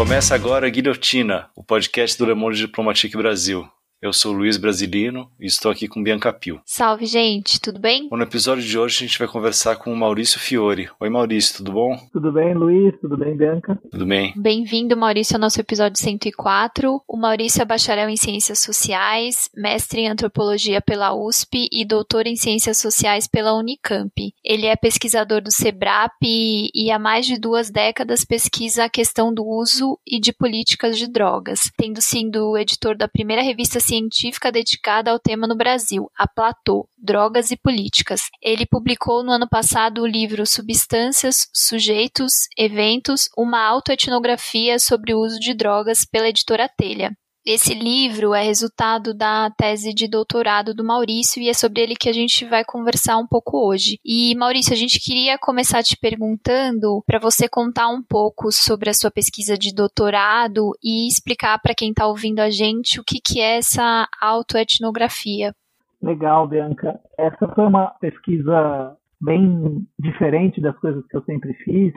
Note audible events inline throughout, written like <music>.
Começa agora a Guilhotina, o podcast do Le Monde Diplomatique Brasil. Eu sou Luiz Brasilino e estou aqui com Bianca Pio. Salve, gente, tudo bem? Bom, no episódio de hoje a gente vai conversar com o Maurício Fiore. Oi, Maurício, tudo bom? Tudo bem, Luiz? Tudo bem, Bianca? Tudo bem. Bem-vindo, Maurício, ao nosso episódio 104. O Maurício é bacharel em Ciências Sociais, mestre em Antropologia pela USP e doutor em Ciências Sociais pela Unicamp. Ele é pesquisador do SEBRAP e, e há mais de duas décadas pesquisa a questão do uso e de políticas de drogas, tendo sido editor da primeira revista científica dedicada ao tema no Brasil, a Platô, Drogas e Políticas. Ele publicou no ano passado o livro Substâncias, Sujeitos, Eventos, uma autoetnografia sobre o uso de drogas pela editora Telha. Esse livro é resultado da tese de doutorado do Maurício e é sobre ele que a gente vai conversar um pouco hoje. E Maurício, a gente queria começar te perguntando para você contar um pouco sobre a sua pesquisa de doutorado e explicar para quem está ouvindo a gente o que, que é essa autoetnografia. Legal, Bianca. Essa foi uma pesquisa bem diferente das coisas que eu sempre fiz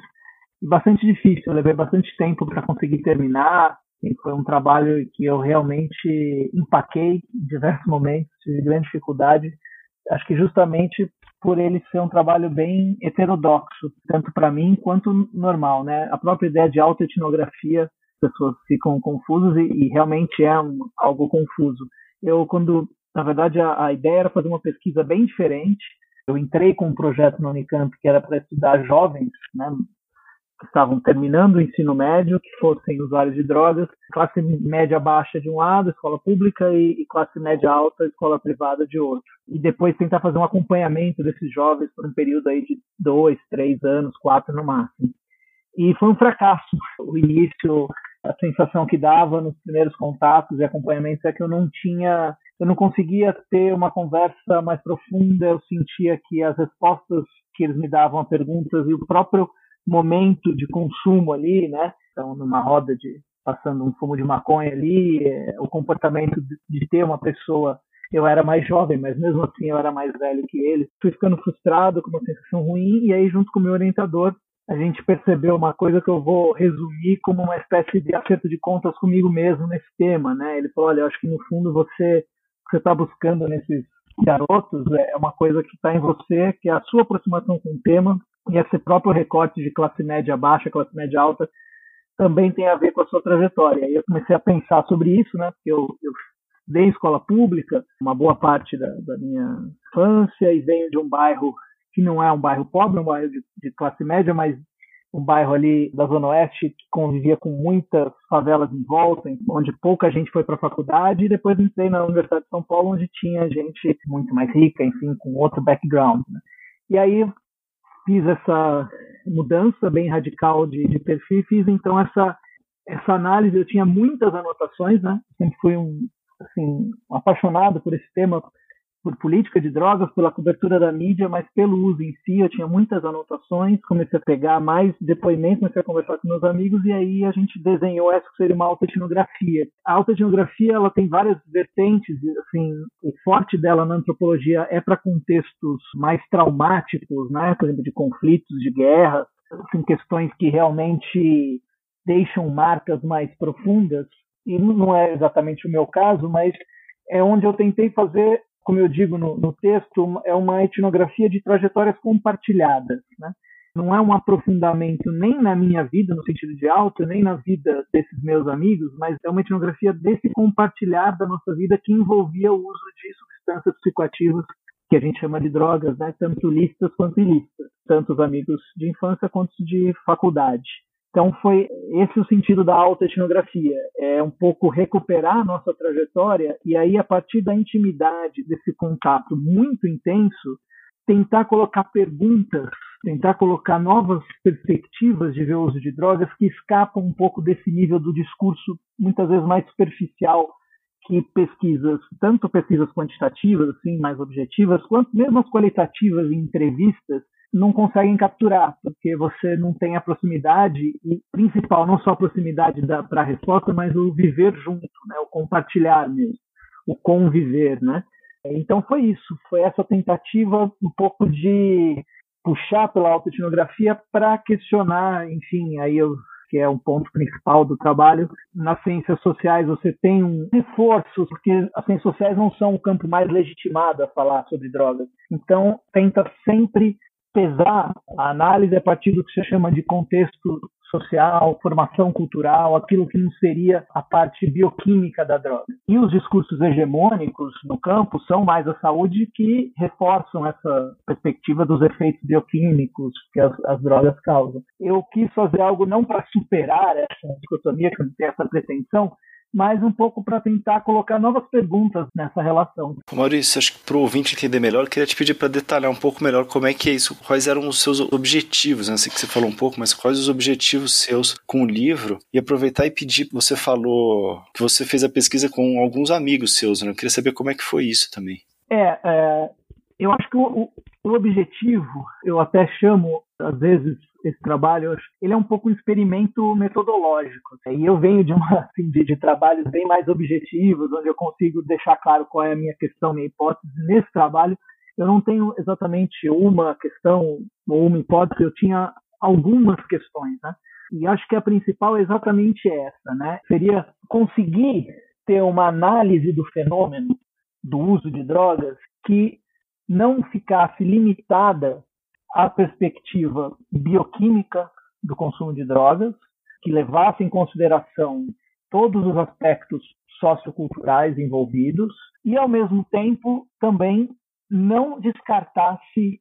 e bastante difícil. Eu levei bastante tempo para conseguir terminar foi um trabalho que eu realmente empaquei em diversos momentos, tive grande dificuldade. Acho que justamente por ele ser um trabalho bem heterodoxo, tanto para mim quanto normal, né? A própria ideia de autoetnografia, as pessoas ficam confusas e, e realmente é um, algo confuso. Eu, quando, na verdade, a, a ideia era fazer uma pesquisa bem diferente, eu entrei com um projeto no Unicamp que era para estudar jovens, né, que estavam terminando o ensino médio, que fossem usuários de drogas, classe média baixa de um lado, escola pública, e, e, classe média alta, escola privada de outro. E depois tentar fazer um acompanhamento desses jovens por um período aí de dois, três anos, quatro no máximo. E foi um fracasso. O início, a sensação que dava nos primeiros contatos e acompanhamentos é que eu não tinha, eu não conseguia ter uma conversa mais profunda. Eu sentia que as respostas que eles me davam a perguntas e o próprio momento de consumo ali, né? Então, numa roda de passando um fumo de maconha ali, é, o comportamento de, de, ter uma pessoa. Eu era mais jovem, mas mesmo assim eu era mais velho que ele. Fui ficando frustrado, com uma sensação ruim, e aí, junto com o meu orientador, a gente percebeu uma coisa que eu vou resumir como uma espécie de acerto de contas comigo mesmo nesse tema, né? Ele falou: olha, eu acho que no fundo você você está buscando nesses garotos é uma coisa que está em você, que é a sua aproximação com o tema, e esse próprio recorte de classe média baixa, classe média alta, também tem a ver com a sua trajetória. E eu comecei a pensar sobre isso, né? Porque eu, eu dei escola pública uma boa parte da, da, minha infância e venho de um bairro que não é um bairro pobre, é um bairro de, de classe média, mas um bairro ali da Zona Oeste que convivia com muitas favelas em volta, onde pouca gente foi para a faculdade, e depois entrei na Universidade de São Paulo, onde tinha gente muito mais rica, enfim, com outro background. Né? E aí fiz essa mudança bem radical de, de perfil, fiz então essa essa análise. Eu tinha muitas anotações, né? Sempre fui um assim apaixonado por esse tema por política de drogas, pela cobertura da mídia, mas pelo uso em si, eu tinha muitas anotações, comecei a pegar mais depoimentos, comecei a conversar com meus amigos, e aí a gente desenhou essa que seria uma autoetnografia. A autoetnografia, ela tem várias vertentes, assim, o forte dela na antropologia é para contextos mais traumáticos, né, por exemplo, de conflitos, de guerras, assim, questões que realmente deixam marcas mais profundas, e não é exatamente o meu caso, mas é onde eu tentei fazer como eu digo no, no texto, é uma etnografia de trajetórias compartilhadas. Né? Não é um aprofundamento nem na minha vida, no sentido de alto, nem na vida desses meus amigos, mas é uma etnografia desse compartilhar da nossa vida que envolvia o uso de substâncias psicoativas que a gente chama de drogas, né? tanto listas quanto ilícitas, tanto os amigos de infância quanto de faculdade. Então foi esse o sentido da autoetnografia, é um pouco recuperar a nossa trajetória e aí a partir da intimidade desse contato muito intenso, tentar colocar perguntas, tentar colocar novas perspectivas de ver o uso de drogas que escapam um pouco desse nível do discurso muitas vezes mais superficial que pesquisas, tanto pesquisas quantitativas, assim, mais objetivas, quanto mesmo as qualitativas em entrevistas, não conseguem capturar, porque você não tem a proximidade, e principal, não só a proximidade para a resposta, mas o viver junto, né? o compartilhar mesmo, o conviver. Né? Então foi isso, foi essa tentativa um pouco de puxar pela autoetnografia para questionar, enfim, aí eu que é um ponto principal do trabalho. Nas ciências sociais você tem um reforço, porque as ciências sociais não são o campo mais legitimado a falar sobre drogas. Então, tenta sempre pesar a análise a partir do que se chama de contexto social, formação cultural, aquilo que não seria a parte bioquímica da droga. E os discursos hegemônicos no campo são mais a saúde que reforçam essa perspectiva dos efeitos bioquímicos que as, as drogas causam. Eu quis fazer algo não para superar essa dicotomia, que não tem essa pretensão, mas um pouco para tentar colocar novas perguntas nessa relação. Maurício, acho que para o ouvinte entender melhor, eu queria te pedir para detalhar um pouco melhor como é que é isso, quais eram os seus objetivos, né? Sei que você falou um pouco, mas quais os objetivos seus com o livro e aproveitar e pedir, você falou que você fez a pesquisa com alguns amigos seus, né? Eu queria saber como é que foi isso também. É, é eu acho que o, o objetivo, eu até chamo, às vezes, esse trabalho, ele é um pouco um experimento metodológico. Né? E eu venho de, uma, <laughs> assim, de, de, trabalhos bem mais objetivos, onde eu consigo deixar claro qual é a minha questão, minha hipótese. Nesse trabalho, eu não tenho exatamente uma questão ou uma hipótese, eu tinha algumas questões, né? E acho que a principal é exatamente essa, né? Seria conseguir ter uma análise do fenômeno do uso de drogas que não ficasse limitada a perspectiva bioquímica do consumo de drogas, que levasse em consideração todos os aspectos socioculturais envolvidos e, ao mesmo tempo, também não descartasse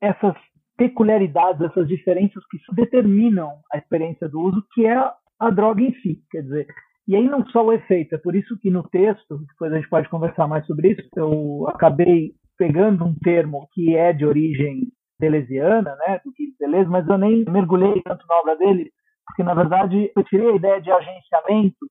essas peculiaridades, essas diferenças que determinam a experiência do uso, que é a droga em si. Quer dizer, e aí não só o efeito, é por isso que no texto, depois a gente pode conversar mais sobre isso, eu acabei pegando um termo que é de origem deleuziana, né, do que Deleuze, mas eu nem mergulhei tanto na obra dele, porque na verdade eu tirei a ideia de agenciamento,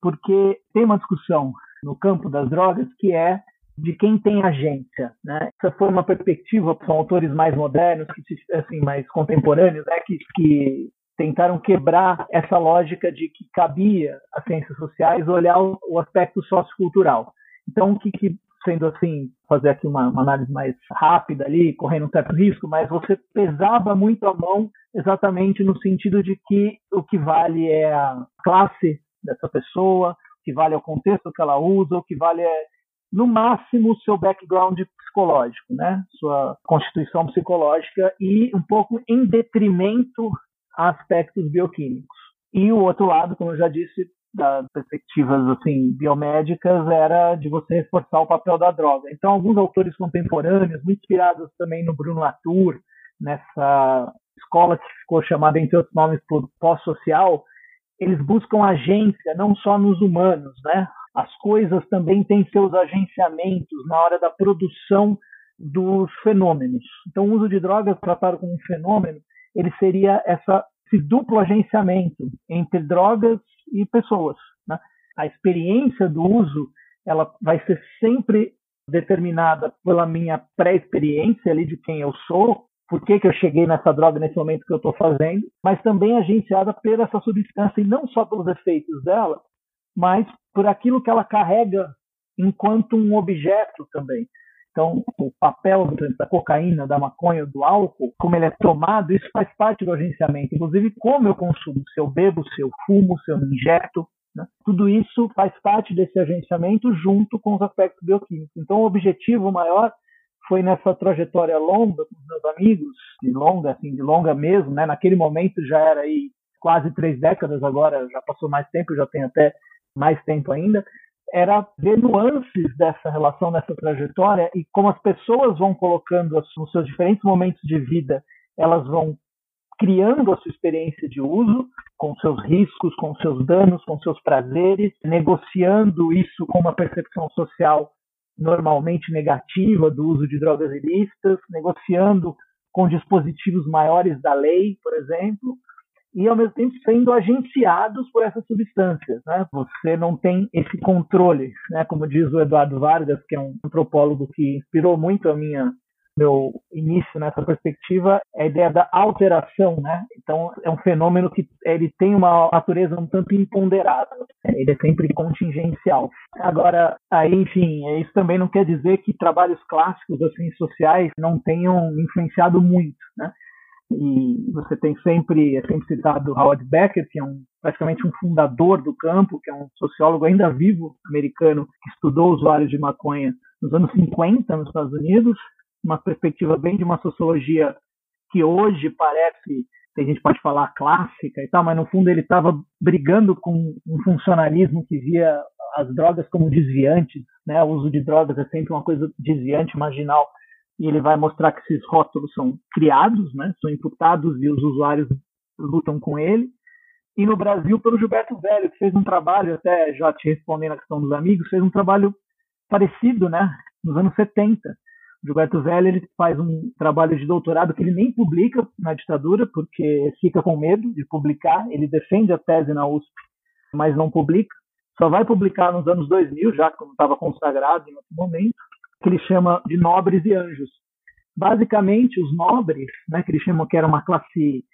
porque tem uma discussão no campo das drogas que é de quem tem agência, né? Essa foi uma perspectiva, são autores mais modernos, que assim, mais contemporâneos, né, que, que tentaram quebrar essa lógica de que cabia às ciências sociais olhar o, o aspecto sociocultural. Então, o que, que sendo assim, fazer aqui uma, uma, análise mais rápida ali, correndo um certo risco, mas você pesava muito a mão exatamente no sentido de que o que vale é a classe dessa pessoa, o que vale é o contexto que ela usa, o que vale é, no máximo, o seu background psicológico, né? Sua constituição psicológica e um pouco em detrimento a aspectos bioquímicos. E o outro lado, como eu já disse, das perspectivas assim biomédicas era de você reforçar o papel da droga. Então, alguns autores contemporâneos, muito inspirados também no Bruno Latour, nessa escola que ficou chamada, entre outros nomes, por pós-social, eles buscam agência não só nos humanos, né? As coisas também têm seus agenciamentos na hora da produção dos fenômenos. Então, o uso de drogas tratado como um fenômeno, ele seria essa, esse duplo agenciamento entre drogas e pessoas. Né? A experiência do uso ela vai ser sempre determinada pela minha pré-experiência ali de quem eu sou, por que, que eu cheguei nessa droga nesse momento que eu estou fazendo, mas também agenciada pela essa substância e não só pelos efeitos dela, mas por aquilo que ela carrega enquanto um objeto também. Então, o papel da cocaína, da maconha, do álcool, como ele é tomado, isso faz parte do agenciamento. Inclusive, como eu consumo, se eu bebo, se eu fumo, se eu me injeto, né? tudo isso faz parte desse agenciamento junto com os aspectos bioquímicos. Então, o objetivo maior foi nessa trajetória longa com os meus amigos, de longa, assim, de longa mesmo, né? Naquele momento já era aí quase três décadas, agora já passou mais tempo, já tem até mais tempo ainda era ver nuances dessa relação, dessa trajetória e como as pessoas vão colocando nos seus diferentes momentos de vida, elas vão criando a sua experiência de uso, com seus riscos, com seus danos, com seus prazeres, negociando isso com uma percepção social normalmente negativa do uso de drogas ilícitas, negociando com dispositivos maiores da lei, por exemplo, e ao mesmo tempo sendo agenciados por essas substâncias. Né? Você não tem esse controle, né? como diz o Eduardo Vargas, que é um antropólogo que inspirou muito a minha meu início nessa perspectiva é a ideia da alteração, né? Então é um fenômeno que ele tem uma natureza um tanto imponderável, ele é sempre contingencial. Agora, aí, enfim, isso também não quer dizer que trabalhos clássicos assim sociais não tenham influenciado muito, né? E você tem sempre, é sempre citado Howard Becker, que é um, praticamente um fundador do campo, que é um sociólogo ainda vivo americano, que estudou usuários de maconha nos anos 50 nos Estados Unidos, uma perspectiva bem de uma sociologia que hoje parece, a gente pode falar clássica e tal, mas no fundo ele estava brigando com um funcionalismo que via as drogas como desviantes, né? O uso de drogas é sempre uma coisa desviante, marginal e ele vai mostrar que esses rótulos são criados, né, são imputados e os usuários lutam com ele. E no Brasil, pelo Gilberto Velho, que fez um trabalho, até já te respondendo a questão dos amigos, fez um trabalho parecido, né, nos anos 70. O Gilberto Velho ele faz um trabalho de doutorado que ele nem publica na ditadura, porque fica com medo de publicar. Ele defende a tese na USP, mas não publica. Só vai publicar nos anos 2000, já quando estava consagrado em outro momento que ele chama de nobres e anjos. Basicamente, os nobres, né, que ele chama que era uma classe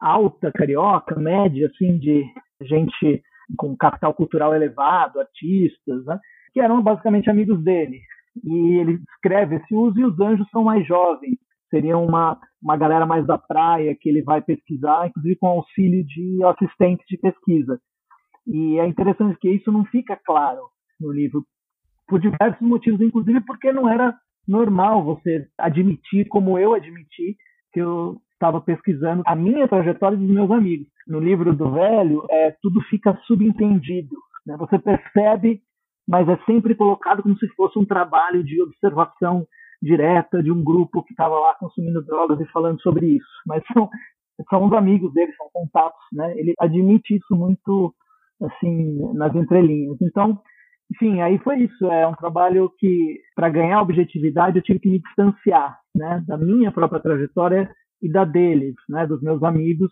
alta, carioca, média, assim, de gente com capital cultural elevado, artistas, né, que eram basicamente amigos dele. E ele descreve esse uso e os anjos são mais jovens, seriam uma, uma galera mais da praia que ele vai pesquisar, inclusive com auxílio de assistentes de pesquisa. E é interessante que isso não fica claro no livro, por diversos motivos, inclusive porque não era normal você admitir, como eu admiti, que eu estava pesquisando a minha trajetória dos meus amigos. No livro do velho, é, tudo fica subentendido. Né? Você percebe, mas é sempre colocado como se fosse um trabalho de observação direta de um grupo que estava lá consumindo drogas e falando sobre isso. Mas são, são os amigos dele, são contatos. Né? Ele admite isso muito assim nas entrelinhas. Então, enfim, aí foi isso. É um trabalho que, para ganhar objetividade, eu tive que me distanciar né, da minha própria trajetória e da deles, né, dos meus amigos.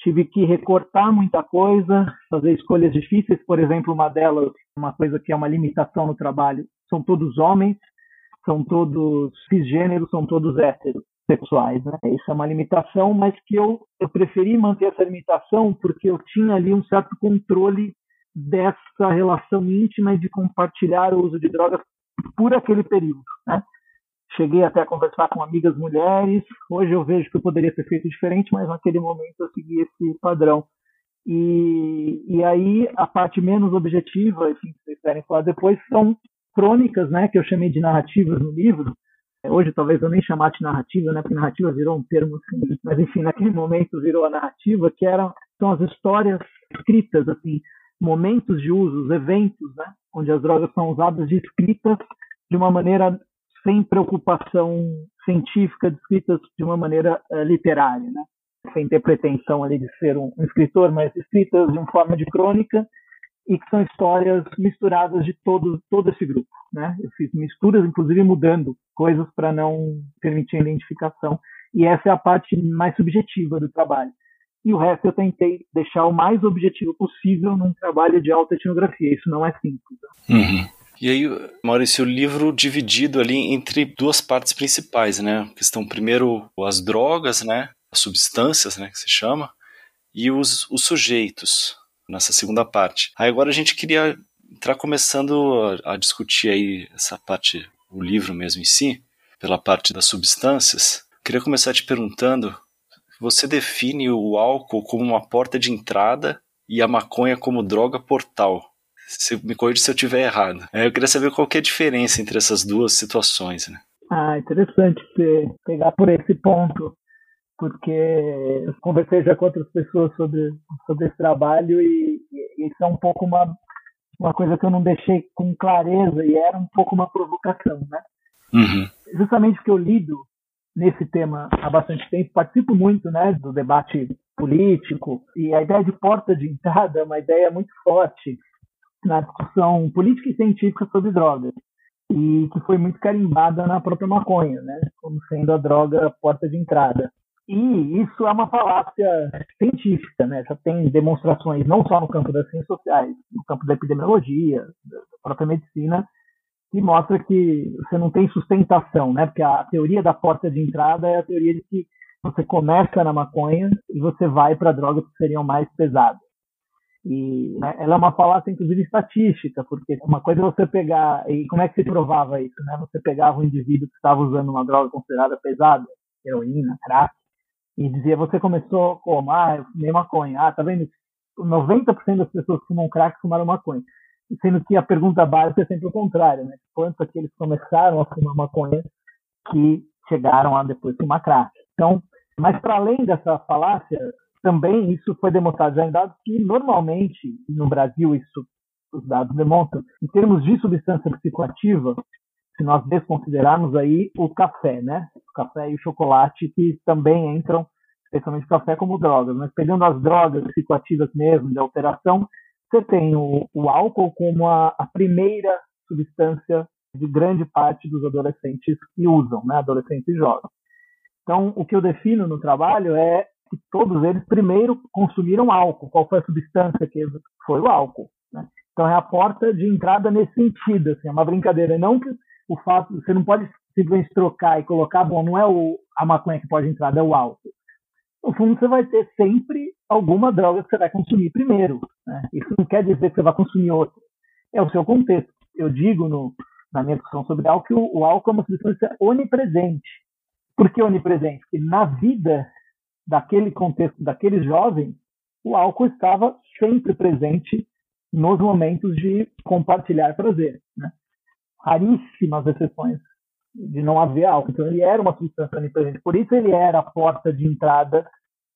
Tive que recortar muita coisa, fazer escolhas difíceis. Por exemplo, uma delas, uma coisa que é uma limitação no trabalho, são todos homens, são todos cisgêneros, são todos heterossexuais. Né? Isso é uma limitação, mas que eu, eu preferi manter essa limitação porque eu tinha ali um certo controle dessa relação íntima e de compartilhar o uso de drogas por aquele período. Né? Cheguei até a conversar com amigas mulheres. Hoje eu vejo que eu poderia ter feito diferente, mas naquele momento eu segui esse padrão. E, e aí a parte menos objetiva, enfim, se vocês querem falar depois, são crônicas, né, que eu chamei de narrativas no livro. Hoje talvez eu nem chamasse de narrativa, né, porque narrativa virou um termo assim, mas enfim, naquele momento virou a narrativa, que eram são as histórias escritas assim momentos de uso, eventos, né, onde as drogas são usadas descritas de uma maneira sem preocupação científica, descritas de uma maneira uh, literária, né, sem ter pretensão ali de ser um, um escritor, mas escritas de uma forma de crônica e que são histórias misturadas de todo todo esse grupo, né? Eu fiz misturas, inclusive mudando coisas para não permitir a identificação. E essa é a parte mais subjetiva do trabalho e o resto eu tentei deixar o mais objetivo possível num trabalho de alta etnografia. Isso não é simples. Uhum. E aí, Maurício, o livro dividido ali entre duas partes principais, né? Que estão primeiro as drogas, né? As substâncias, né? Que se chama, e os, os sujeitos, nessa segunda parte. Aí agora a gente queria entrar começando a, a discutir aí essa parte, o livro mesmo em si, pela parte das substâncias. Queria começar te perguntando você define o álcool como uma porta de entrada e a maconha como droga portal. Se, me corrija se eu estiver errado. É, eu queria saber qual que é a diferença entre essas duas situações. Né? Ah, interessante você pegar por esse ponto, porque eu conversei já com outras pessoas sobre, sobre esse trabalho e, e isso é um pouco uma, uma coisa que eu não deixei com clareza e era um pouco uma provocação, né? Uhum. Justamente porque eu lido nesse tema há bastante tempo, participo muito né, do debate político, e a ideia de porta de entrada é uma ideia muito forte na discussão política e científica sobre drogas, e que foi muito carimbada na própria maconha, né, como sendo a droga porta de entrada. E isso é uma falácia científica, né? Já tem demonstrações não só no campo das ciências sociais, no campo da epidemiologia, da própria medicina, que mostra que você não tem sustentação, né? Porque a teoria da porta de entrada é a teoria de que você começa na maconha e você vai para drogas que seriam mais pesadas. E né, ela é uma falácia, inclusive, estatística, porque uma coisa é você pegar. E como é que se provava isso? Né? Você pegava um indivíduo que estava usando uma droga considerada pesada, heroína, crack, e dizia, você começou como? Ah, eu fumei maconha. Ah, tá vendo? 90% das pessoas que fumam crack fumaram maconha. Sendo que a pergunta básica é sempre o contrário, né? Quantos aqueles começaram a fumar maconha que chegaram a depois fumar crack? Então, mas para além dessa falácia, também isso foi demonstrado já em dados que normalmente no Brasil isso os dados demonstram em termos de substância psicoativa se nós desconsiderarmos aí o café, né? O café e o chocolate que também entram, especialmente o café, como drogas. Mas pegando as drogas psicoativas mesmo, de alteração, você tem o, o álcool como a, a, primeira substância de grande parte dos adolescentes que usam, né? Adolescentes jovens. Então, o que eu defino no trabalho é que todos eles primeiro consumiram álcool. Qual foi a substância que foi o álcool? Né? Então é a porta de entrada nesse sentido, assim, é uma brincadeira. Não que o fato, você não pode simplesmente trocar e colocar, bom, não é o, a maconha que pode entrar, é o álcool. No fundo, você vai ter sempre alguma droga que você vai consumir primeiro. Né? Isso não quer dizer que você vai consumir outra. É o seu contexto. Eu digo no, na minha discussão sobre álcool que o, o álcool é uma substância onipresente. Por que onipresente? Porque na vida daquele contexto, daquele jovem, o álcool estava sempre presente nos momentos de compartilhar prazer. Né? raríssimas exceções de não haver álcool. Então ele era uma substância onipresente. Por isso ele era a porta de entrada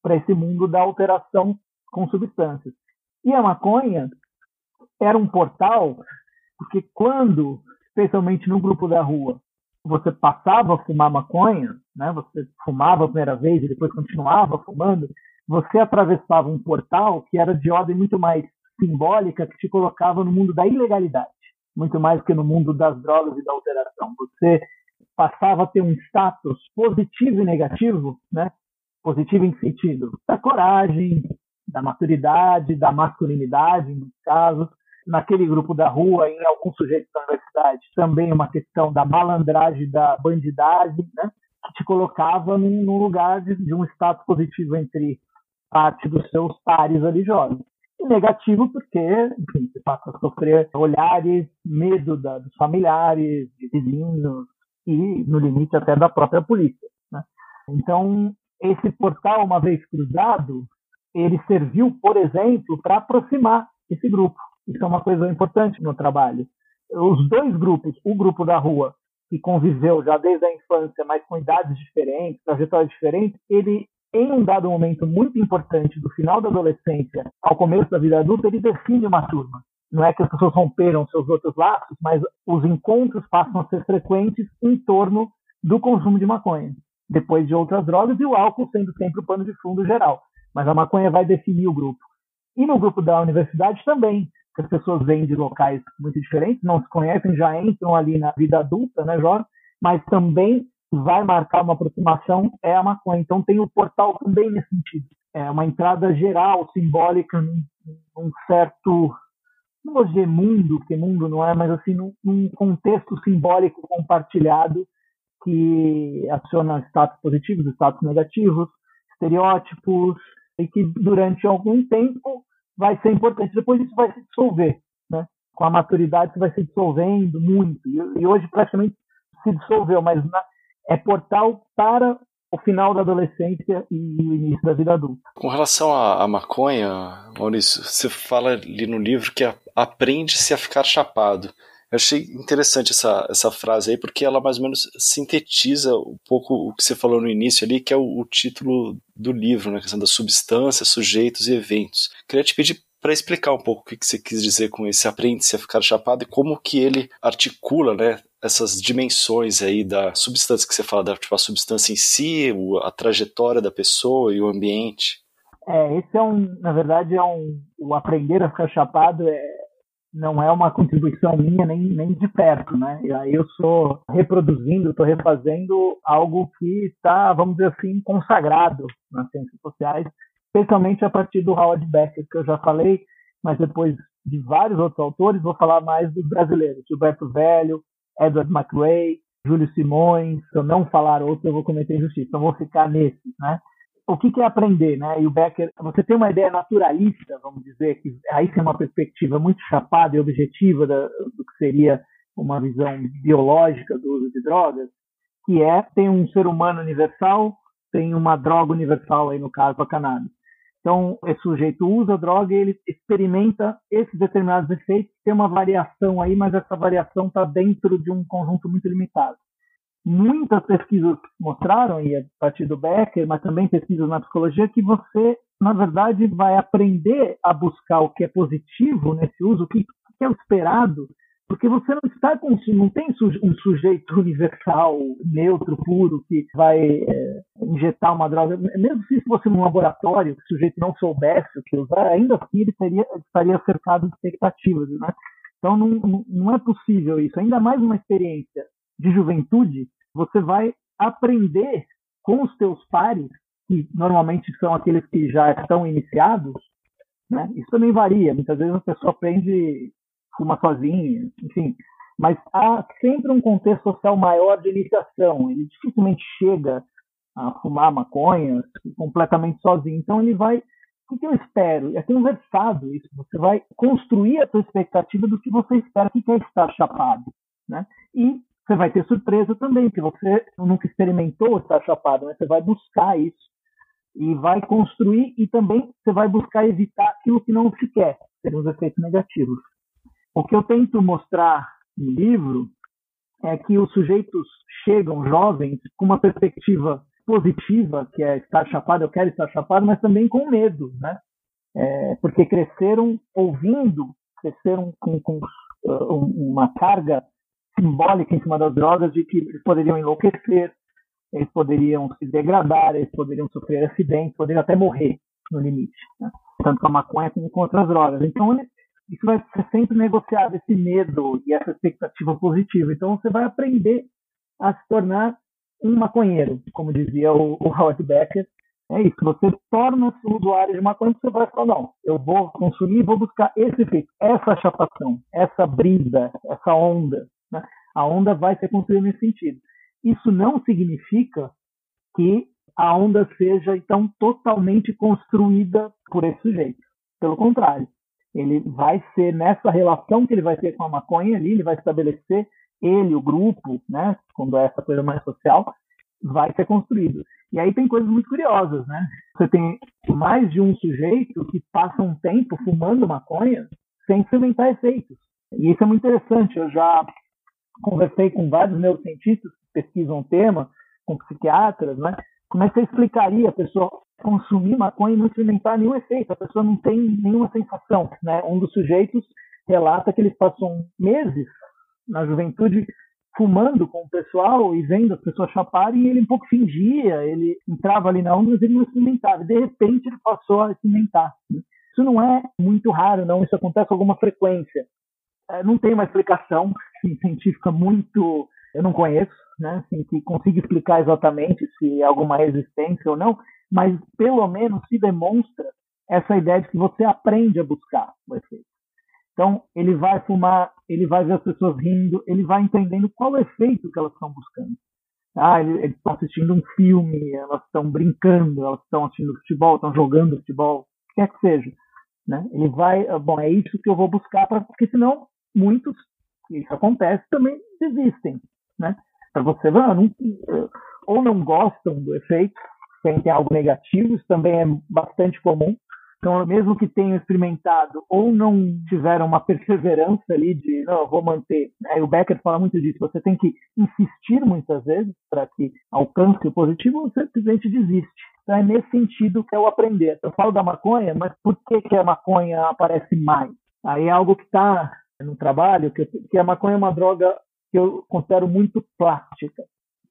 para esse mundo da alteração com substâncias. E a maconha era um portal, porque quando, especialmente no grupo da rua, você passava a fumar maconha, né? Você fumava a primeira vez e depois continuava fumando, você atravessava um portal que era de ordem muito mais simbólica, que te colocava no mundo da ilegalidade muito mais que no mundo das drogas e da alteração. Você passava a ter um status positivo e negativo, né? Positivo em sentido da coragem, da maturidade, da masculinidade, no caso, naquele grupo da rua, em alguns sujeitos da universidade, também uma questão da malandragem, da bandidagem, né? Que te colocava num, num lugar de, de um status positivo entre parte dos seus pares ali jovens. E negativo porque, enfim, você passa a sofrer olhares, medo da, dos familiares, de vizinhos e, no limite, até da própria polícia. Né? Então, esse portal, uma vez cruzado, ele serviu, por exemplo, para aproximar esse grupo. Isso é uma coisa importante no trabalho. Os dois grupos, o grupo da rua, que conviveu já desde a infância, mas com idades diferentes, trajetórias diferentes, ele em um dado momento muito importante do final da adolescência ao começo da vida adulta, ele define uma turma. Não é que as pessoas romperam seus outros laços, mas os encontros passam a ser frequentes em torno do consumo de maconha, depois de outras drogas e o álcool sendo sempre o pano de fundo geral. Mas a maconha vai definir o grupo. E no grupo da universidade também, que as pessoas vêm de locais muito diferentes, não se conhecem, já entram ali na vida adulta, né, Jorge? Mas também vai marcar uma aproximação é a maconha. Então tem o portal também nesse sentido. É uma entrada geral, simbólica, num, num certo, não vou dizer mundo, porque mundo não é, mas assim, num, num contexto simbólico compartilhado que aciona status positivos, status negativos, estereótipos, e que durante algum tempo vai ser importante. Depois isso vai se dissolver, né? Com a maturidade isso vai se dissolvendo muito. E, hoje praticamente se dissolveu, mas na, é portal para o final da adolescência e o início da vida adulta. Com relação à maconha, Maurício, você fala ali no livro que aprende-se a ficar chapado. Eu achei interessante essa, essa frase aí, porque ela mais ou menos sintetiza um pouco o que você falou no início ali, que é o, o título do livro, né? A questão das substâncias, sujeitos e eventos. Queria te pedir para explicar um pouco o que você quis dizer com esse aprende-se a ficar chapado e como que ele articula, né, essas dimensões aí da substância que você fala, da tipo, a substância em si, a trajetória da pessoa e o ambiente. É, esse é um, na verdade, é um, o aprender a ficar chapado é, não é uma contribuição minha nem, nem de perto, né? E aí eu sou reproduzindo, estou refazendo algo que está, vamos dizer assim, consagrado nas ciências sociais, especialmente a partir do Howard Becker, que eu já falei, mas depois de vários outros autores, vou falar mais dos brasileiros, Gilberto Velho, Edward McRae, Júlio Simões, se eu não falar outro, eu vou cometer injustiça, então vou ficar nesses, né? O que, é aprender, né? E o Becker, você tem uma ideia naturalista, vamos dizer, que aí tem uma perspectiva muito chapada e objetiva da, do que seria uma visão biológica do uso de drogas, que é tem um ser humano universal tem uma droga universal aí no caso a cannabis. Então, esse sujeito usa a droga e ele experimenta esses determinados efeitos, tem uma variação aí, mas essa variação está dentro de um conjunto muito limitado. Muitas pesquisas mostraram, e a partir do Becker, mas também pesquisas na psicologia, que você, na verdade, vai aprender a buscar o que é positivo nesse uso, o que é o esperado, porque você não está com, não tem um sujeito <laughs> universal, neutro, puro, que vai é, injetar uma droga. Mesmo se fosse num laboratório, que o sujeito não soubesse o que usar, ainda assim ele teria, estaria cercado de expectativas. Né? Então não, não é possível isso. Ainda mais uma experiência de juventude, você vai aprender com os teus pares, que normalmente são aqueles que já estão iniciados, né? Isso também varia. Muitas vezes a pessoa aprende fuma sozinho, enfim. Mas há sempre um contexto social maior de iniciação. Ele dificilmente chega a fumar maconha completamente sozinho. Então ele vai. O que eu espero? É conversado isso. Você vai construir a sua expectativa do que você espera que quer estar chapado. Né? E você vai ter surpresa também, porque você nunca experimentou estar chapado, né? você vai buscar isso e vai construir e também você vai buscar evitar aquilo que não se quer, ter os efeitos negativos. O que eu tento mostrar no livro é que os sujeitos chegam jovens com uma perspectiva positiva, que é estar chapado, eu quero estar chapado, mas também com medo, né? É, porque cresceram ouvindo, cresceram com, com uh, uma carga simbólica em cima das drogas de que eles poderiam enlouquecer, eles poderiam se degradar, eles poderiam sofrer acidentes, poderiam até morrer no limite, né? tanto com a maconha como com outras drogas. Então, isso vai ser sempre negociado, esse medo e essa expectativa positiva. Então você vai aprender a se tornar um maconheiro, como dizia o, o Howard Becker. É isso, você torna-se um usuário de maconha, você vai falar, não, eu vou consumir, vou buscar esse efeito, essa chapação, essa brisa, essa onda. Né? A onda vai ser construída nesse sentido. Isso não significa que a onda seja, então, totalmente construída por esse sujeito. Pelo contrário, ele vai ser nessa relação que ele vai ter com a maconha ali, ele vai estabelecer ele, o grupo, né, quando é essa coisa mais social, vai ser construído. E aí tem coisas muito curiosas, né? Você tem mais de um sujeito que passa um tempo fumando maconha sem experimentar efeitos. E isso é muito interessante. Eu já conversei com vários neurocientistas que pesquisam o tema, com psiquiatras, né? Como é que você explicaria a pessoa consumir maconha e não experimentar nenhum efeito? A pessoa não tem nenhuma sensação, né? Um dos sujeitos relata que eles passam meses na juventude fumando com o pessoal e vendo as pessoas chaparem, e ele um pouco fingia, ele entrava ali na onda, mas ele não experimentava. De repente ele passou a experimentar. Isso não é muito raro, não. Isso acontece com alguma frequência. É, não tem uma explicação <laughs> científica muito, eu não conheço, né, assim, que consiga explicar exatamente se há alguma resistência ou não, mas pelo menos se demonstra essa ideia de que você aprende a buscar o efeito. Então, ele vai fumar, ele vai ver as pessoas rindo, ele vai entendendo qual é o efeito que elas estão buscando. Ah, eles estão assistindo um filme, elas estão brincando, elas estão assistindo futebol, estão jogando futebol, o que quer que seja. Né? Ele vai, bom, é isso que eu vou buscar, pra, porque senão muitos, isso acontece, também desistem. Né? para você, ah, não, ou não gostam do efeito, sentem algo negativo, isso também é bastante comum. Então, mesmo que tenham experimentado ou não tiveram uma perseverança ali de, não, eu vou manter. Né? O Becker fala muito disso. Você tem que insistir muitas vezes para que alcance o positivo, você simplesmente desiste. Então, é nesse sentido que é o aprender. Eu falo da maconha, mas por que, que a maconha aparece mais? Aí é algo que está no trabalho, que, que a maconha é uma droga que eu considero muito plástica.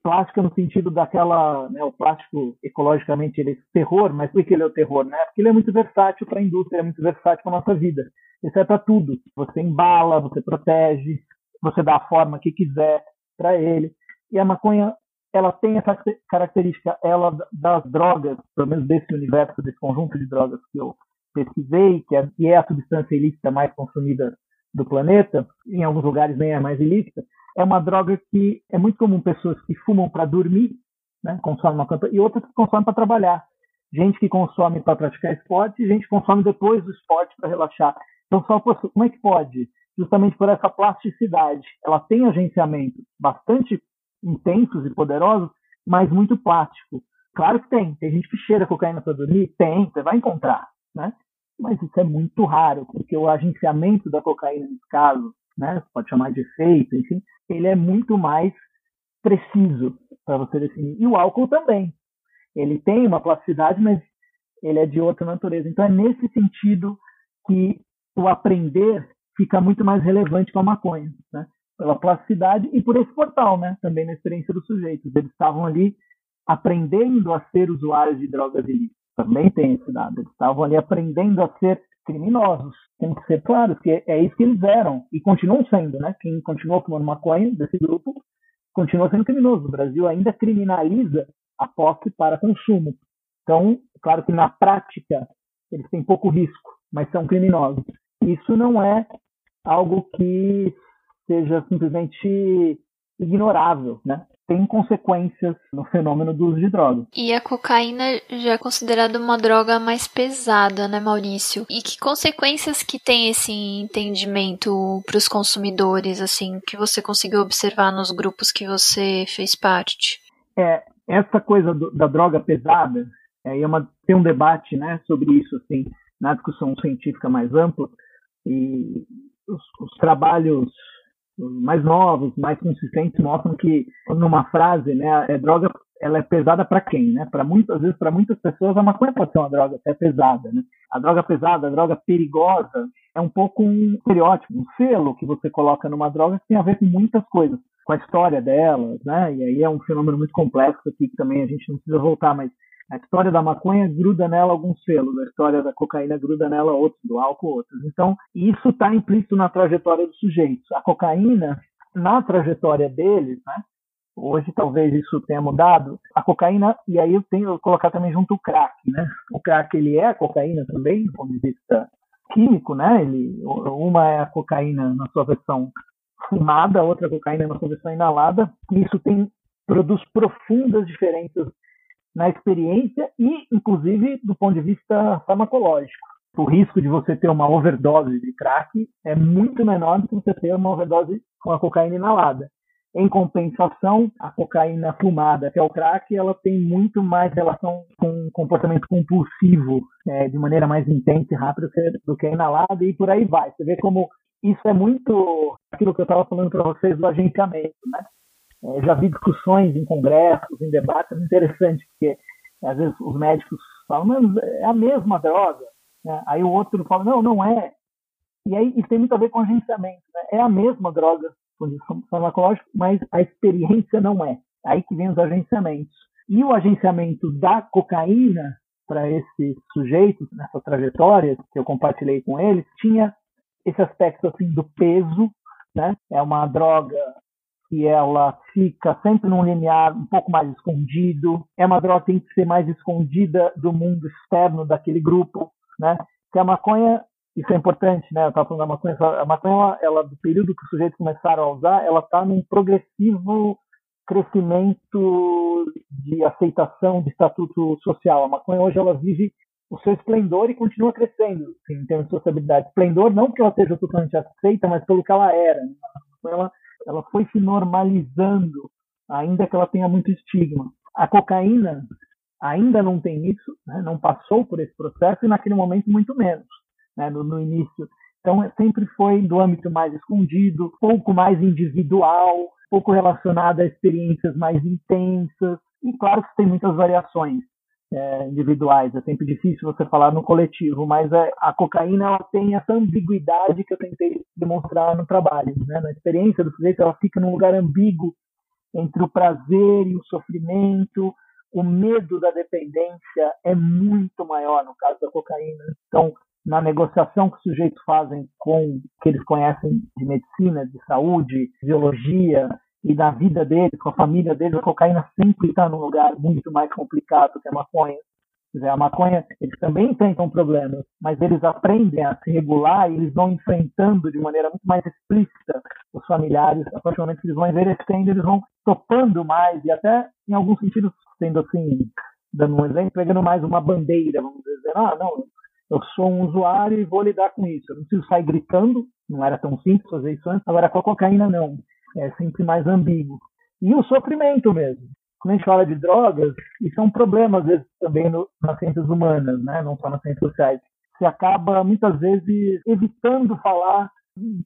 Plástica no sentido daquela, né, o plástico ecologicamente ele é terror, mas por que ele é o terror? Né? Porque ele é muito versátil para a indústria, é muito versátil para a nossa vida. Isso é para tudo. Você embala, você protege, você dá a forma que quiser para ele. E a maconha, ela tem essa característica, ela das drogas, pelo menos desse universo, desse conjunto de drogas que eu pesquisei, que é, que é a substância ilícita mais consumida do planeta, em alguns lugares nem é mais ilícita, é uma droga que é muito comum pessoas que fumam para dormir, né, consomem uma campanha, e outras que consomem para trabalhar. Gente que consome para praticar esporte gente que consome depois do esporte para relaxar. Então, só como é que pode? Justamente por essa plasticidade. Ela tem agenciamentos bastante intensos e poderosos, mas muito plástico. Claro que tem. Tem gente que cheira cocaína para dormir? Tem, você vai encontrar, né? Mas isso é muito raro, porque o agenciamento da cocaína nesse caso, né, pode chamar de efeito, enfim, ele é muito mais preciso para você definir. E o álcool também. Ele tem uma plasticidade, mas ele é de outra natureza. Então é nesse sentido que o aprender fica muito mais relevante com a maconha, né? Pela plasticidade e por esse portal, né? Também na experiência dos sujeitos. Eles estavam ali aprendendo a ser usuários de drogas ilícitas. Também tem esse dado. Eles estavam ali aprendendo a ser criminosos. Tem que ser claro que é isso que eles eram e continuam sendo, né? Quem continuou fumando maconha desse grupo continua sendo criminoso. O Brasil ainda criminaliza a posse para consumo. Então, claro que na prática eles têm pouco risco, mas são criminosos. Isso não é algo que seja simplesmente ignorável, né? Tem consequências no fenômeno do uso de drogas. E a cocaína já é considerada uma droga mais pesada, né, Maurício? E que consequências que tem esse entendimento para os consumidores, assim, que você conseguiu observar nos grupos que você fez parte? É, essa coisa do, da droga pesada, é, é uma, tem um debate, né, sobre isso, assim, na discussão científica mais ampla, e os, os trabalhos mais novos, mais consistentes mostram que numa frase, né, a droga ela é pesada para quem, né? Para muitas vezes, para muitas pessoas, a maconha pode ser uma droga até pesada, né? A droga pesada, a droga perigosa, é um pouco um estereótipo, um selo que você coloca numa droga que tem a ver com muitas coisas, com a história delas, né? E aí é um fenômeno muito complexo aqui que também a gente não precisa voltar, mas a história da maconha gruda nela alguns selos, a história da cocaína gruda nela outros, do álcool outros. Então, isso está implícito na trajetória dos sujeitos. A cocaína, na trajetória deles, né, hoje talvez isso tenha mudado, a cocaína, e aí eu tenho que colocar também junto o crack, né? O crack, ele é a cocaína também, do ponto de vista químico, né? Ele, uma é a cocaína na sua versão fumada, outra cocaína na sua versão inalada, e isso tem produz profundas diferenças na experiência e, inclusive, do ponto de vista farmacológico. O risco de você ter uma overdose de crack é muito menor do que você ter uma overdose com a cocaína inalada. Em compensação, a cocaína fumada, que é o crack, ela tem muito mais relação com comportamento compulsivo, é, de maneira mais intensa e rápida do que a inalada, e por aí vai. Você vê como isso é muito aquilo que eu estava falando para vocês do agenciamento, né? É, já vi discussões em congressos, em debates interessantes, porque às vezes os médicos falam, mas é a mesma droga. Né? Aí o outro fala, não, não é. E aí isso tem muito a ver com agenciamento. Né? É a mesma droga farmacológica, mas a experiência não é. Aí que vem os agenciamentos. E o agenciamento da cocaína para esses sujeitos, nessa trajetória que eu compartilhei com eles, tinha esse aspecto assim do peso, né? É uma droga que ela fica sempre num limiar um pouco mais escondido. É uma droga que tem que ser mais escondida do mundo externo daquele grupo, né? Que a maconha, isso é importante, né? Eu estava falando da maconha, a maconha, ela, do período que os sujeitos começaram a usar, ela está num progressivo crescimento de aceitação de estatuto social. A maconha hoje ela vive o seu esplendor e continua crescendo assim, em termos de sociabilidade. Esplendor não porque ela seja totalmente aceita, mas pelo que ela era. Né? Ela ela foi se normalizando, ainda que ela tenha muito estigma. A cocaína ainda não tem isso, né? não passou por esse processo e naquele momento muito menos, né? no, no início. Então sempre foi do âmbito mais escondido, pouco mais individual, pouco relacionado a experiências mais intensas. E claro que tem muitas variações é, individuais. É sempre difícil você falar no coletivo, mas é, a cocaína ela tem essa ambiguidade que eu tentei demonstrar no trabalho. Né? Na experiência do sujeito, ela fica num lugar ambíguo entre o prazer e o sofrimento. O medo da dependência é muito maior no caso da cocaína. Então, na negociação que os sujeitos fazem com que eles conhecem de medicina, de saúde, biologia, e da vida deles, com a família deles, a cocaína sempre está num lugar muito mais complicado que a maconha. Quer dizer, a maconha, eles também enfrentam problemas, mas eles aprendem a se regular e eles vão enfrentando de maneira muito mais explícita os familiares. A partir do momento que eles vão envelhecendo, eles vão topando mais e até, em alguns sentidos, sendo assim, dando um exemplo, pegando mais uma bandeira, vamos dizer, ah, não, eu sou um usuário e vou lidar com isso. Eu não preciso sair gritando, não era tão simples fazer isso antes, agora com a cocaína não é sempre mais ambíguo. E o sofrimento mesmo. quando a gente fala de drogas, isso é um problema, às vezes, também no, nas ciências humanas, né? não só nas ciências sociais. Você acaba, muitas vezes, evitando falar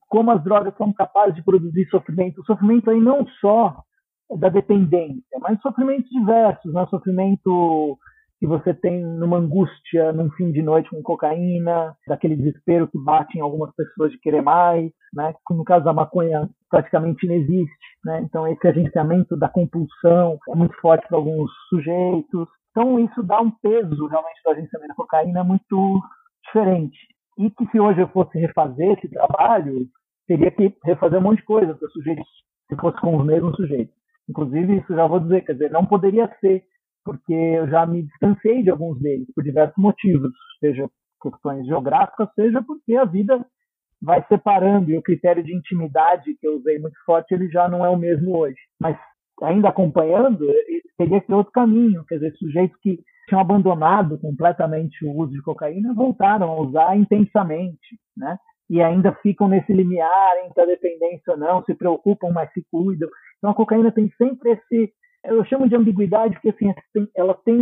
como as drogas são capazes de produzir sofrimento. O sofrimento aí não só da dependência, mas sofrimentos diversos, né? sofrimento que você tem numa angústia num fim de noite com cocaína, daquele desespero que bate em algumas pessoas de querer mais, né? No caso da maconha praticamente inexiste, né? Então esse agenciamento da compulsão é muito forte para alguns sujeitos. Então isso dá um peso realmente do agenciamento da cocaína muito diferente. E que se hoje eu fosse refazer esse trabalho, teria que refazer um monte de coisa para sujeitos, se fosse com os mesmos sujeitos. Inclusive, isso já vou dizer, quer dizer, não poderia ser porque eu já me distanciei de alguns deles por diversos motivos, seja questões geográficas, seja porque a vida vai separando e o critério de intimidade que eu usei muito forte ele já não é o mesmo hoje. Mas ainda acompanhando, teria que ter outro caminho, quer dizer, sujeitos que tinham abandonado completamente o uso de cocaína voltaram a usar intensamente, né? E ainda ficam nesse limiar entre a dependência ou não, se preocupam, mas se cuidam. Então a cocaína tem sempre esse eu chamo de ambiguidade porque assim, ela tem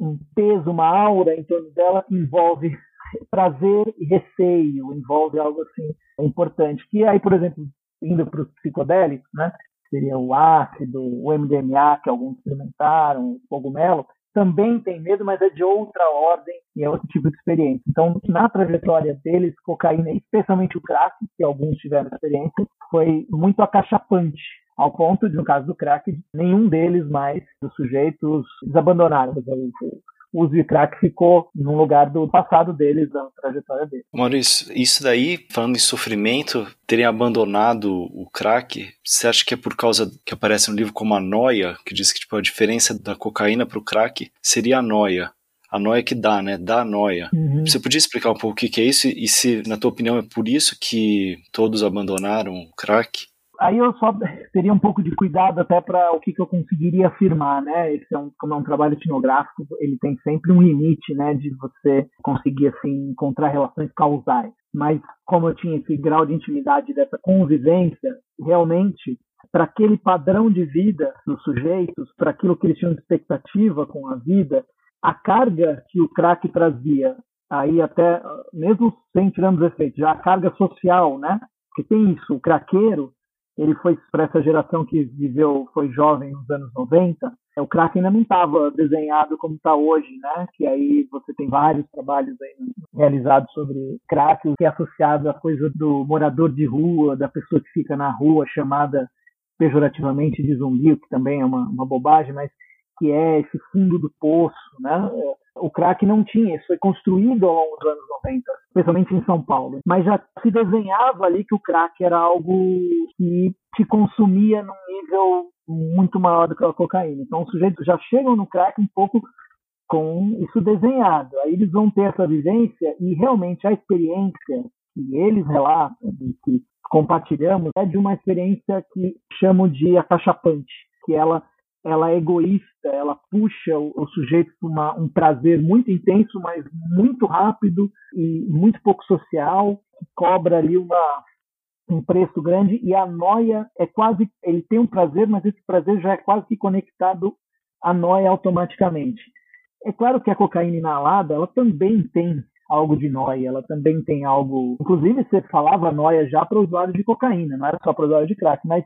um peso, uma aura em torno dela que envolve <laughs> prazer e receio, envolve algo assim importante. Que aí, por exemplo, indo para os psicodélicos, né? Seria o ácido, o MDMA, que alguns experimentaram, o cogumelo, também tem medo, mas é de outra ordem e é outro tipo de experiência. Então, na trajetória deles, cocaína, especialmente o crack, que alguns tiveram experiência, foi muito acachapante ao ponto de, no caso do crack, nenhum deles mais, dos sujeitos, eles abandonaram. O uso de crack ficou num lugar do passado deles, da trajetória deles. Maurício, isso daí, falando em sofrimento, terem abandonado o crack, você acha que é por causa que aparece no livro como a noia, que diz que tipo, a diferença da cocaína para o crack seria a noia? a noia que dá, né? Dá a noia. Uhum. Você podia explicar um pouco o que é isso e se, na tua opinião, é por isso que todos abandonaram o crack? Aí eu só teria um pouco de cuidado até para o que, que, eu conseguiria afirmar, né? Esse é um, como é um trabalho etnográfico, ele tem sempre um limite, né, de você conseguir assim encontrar relações causais. Mas como eu tinha esse grau de intimidade dessa convivência, realmente para aquele padrão de vida dos sujeitos, para aquilo que eles tinham de expectativa com a vida, a carga que o crack trazia, aí até mesmo sem tirando os efeitos, já a carga social, né? Que tem isso, o craqueiro ele foi para essa geração que viveu, foi jovem nos anos 90, o crack ainda não estava desenhado como está hoje, né? Que aí você tem vários trabalhos realizados sobre crack, o que é associado à coisa do morador de rua, da pessoa que fica na rua, chamada pejorativamente de zumbi, que também é uma, uma bobagem, mas que é esse fundo do poço, né? O crack não tinha, isso foi construído ao longo dos anos 90, especialmente em São Paulo. Mas já se desenhava ali que o crack era algo que te consumia num nível muito maior do que a cocaína. Então os sujeitos já chegam no crack um pouco com isso desenhado. Aí eles vão ter essa vivência e realmente a experiência que eles relatam, que compartilhamos, é de uma experiência que chamo de acachapante, que ela ela é egoísta, ela puxa o, o sujeito para um prazer muito intenso, mas muito rápido e muito pouco social, cobra ali uma, um preço grande e a noia é quase, ele tem um prazer, mas esse prazer já é quase que conectado à noia automaticamente. É claro que a cocaína inalada, ela também tem algo de noia, ela também tem algo, inclusive você falava noia já para o usuário de cocaína, não era só para o usuário de crack, mas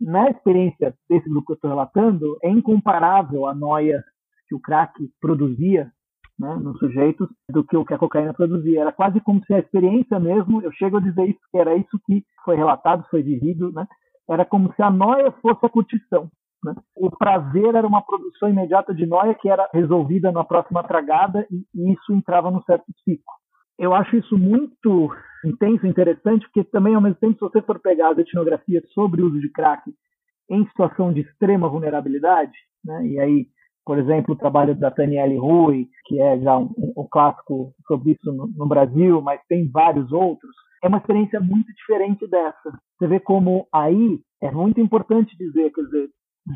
na experiência desse grupo que eu estou relatando, é incomparável a noia que o crack produzia né, nos sujeitos do que o que a cocaína produzia. Era quase como se a experiência mesmo, eu chego a dizer isso, que era isso que foi relatado, foi vivido, né, era como se a noia fosse a curtição. Né? O prazer era uma produção imediata de noia que era resolvida na próxima tragada e, isso entrava no certo ciclo. Eu acho isso muito intenso, interessante, porque também, ao mesmo tempo, se você for pegar as etnografias sobre o uso de crack em situação de extrema vulnerabilidade, né, e aí, por exemplo, o trabalho da Daniele Rui, que é já um, um clássico sobre isso no, no Brasil, mas tem vários outros, é uma experiência muito diferente dessa. Você vê como aí é muito importante dizer, quer dizer,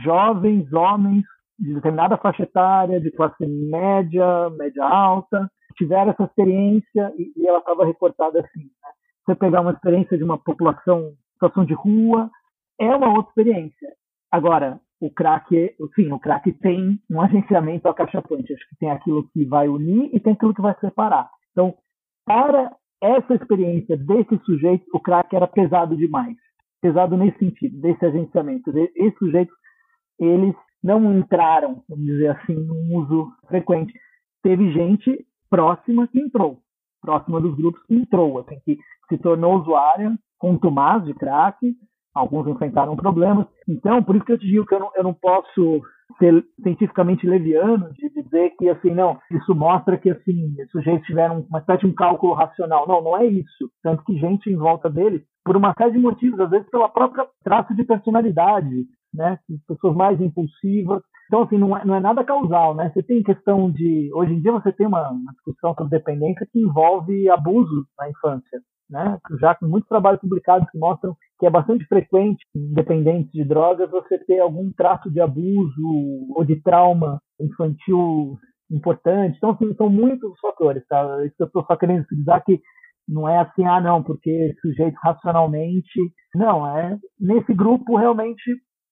jovens, homens de determinada faixa etária, de classe média, média alta, tiveram essa experiência e, e ela estava reportada assim. Né? Você pegar uma experiência de uma população, situação de rua, é uma outra experiência. Agora, o crack, sim, o crack tem um agenciamento acachapante. Acho que tem aquilo que vai unir e tem aquilo que vai separar. Então, para essa experiência desse sujeito, o crack era pesado demais. Pesado nesse sentido, desse agenciamento. Esses sujeitos, eles não entraram, vamos dizer assim, num uso frequente. Teve gente próxima que entrou, próxima dos grupos que entrou, assim, que se tornou usuária contumaz de crack, alguns enfrentaram problemas. Então, por isso que eu te digo que eu não, eu não posso ser cientificamente leviano de dizer que, assim, não, isso mostra que, assim, os sujeitos tiveram uma espécie de um cálculo racional. Não, não é isso. Tanto que gente em volta dele, por uma série de motivos, às vezes pela própria traço de personalidade, né? Pessoas mais impulsivas. Então, assim, não é, não é nada causal, né? Você tem questão de... Hoje em dia você tem uma, uma discussão sobre dependência que envolve abuso na infância né? Já com muitos trabalhos publicados que mostram que é bastante frequente, independente de drogas, você ter algum traço de abuso ou de trauma infantil importante. Então, assim, são muitos fatores, tá? Isso eu estou só querendo dizer que não é assim, ah, não, porque sujeito racionalmente. Não, é nesse grupo realmente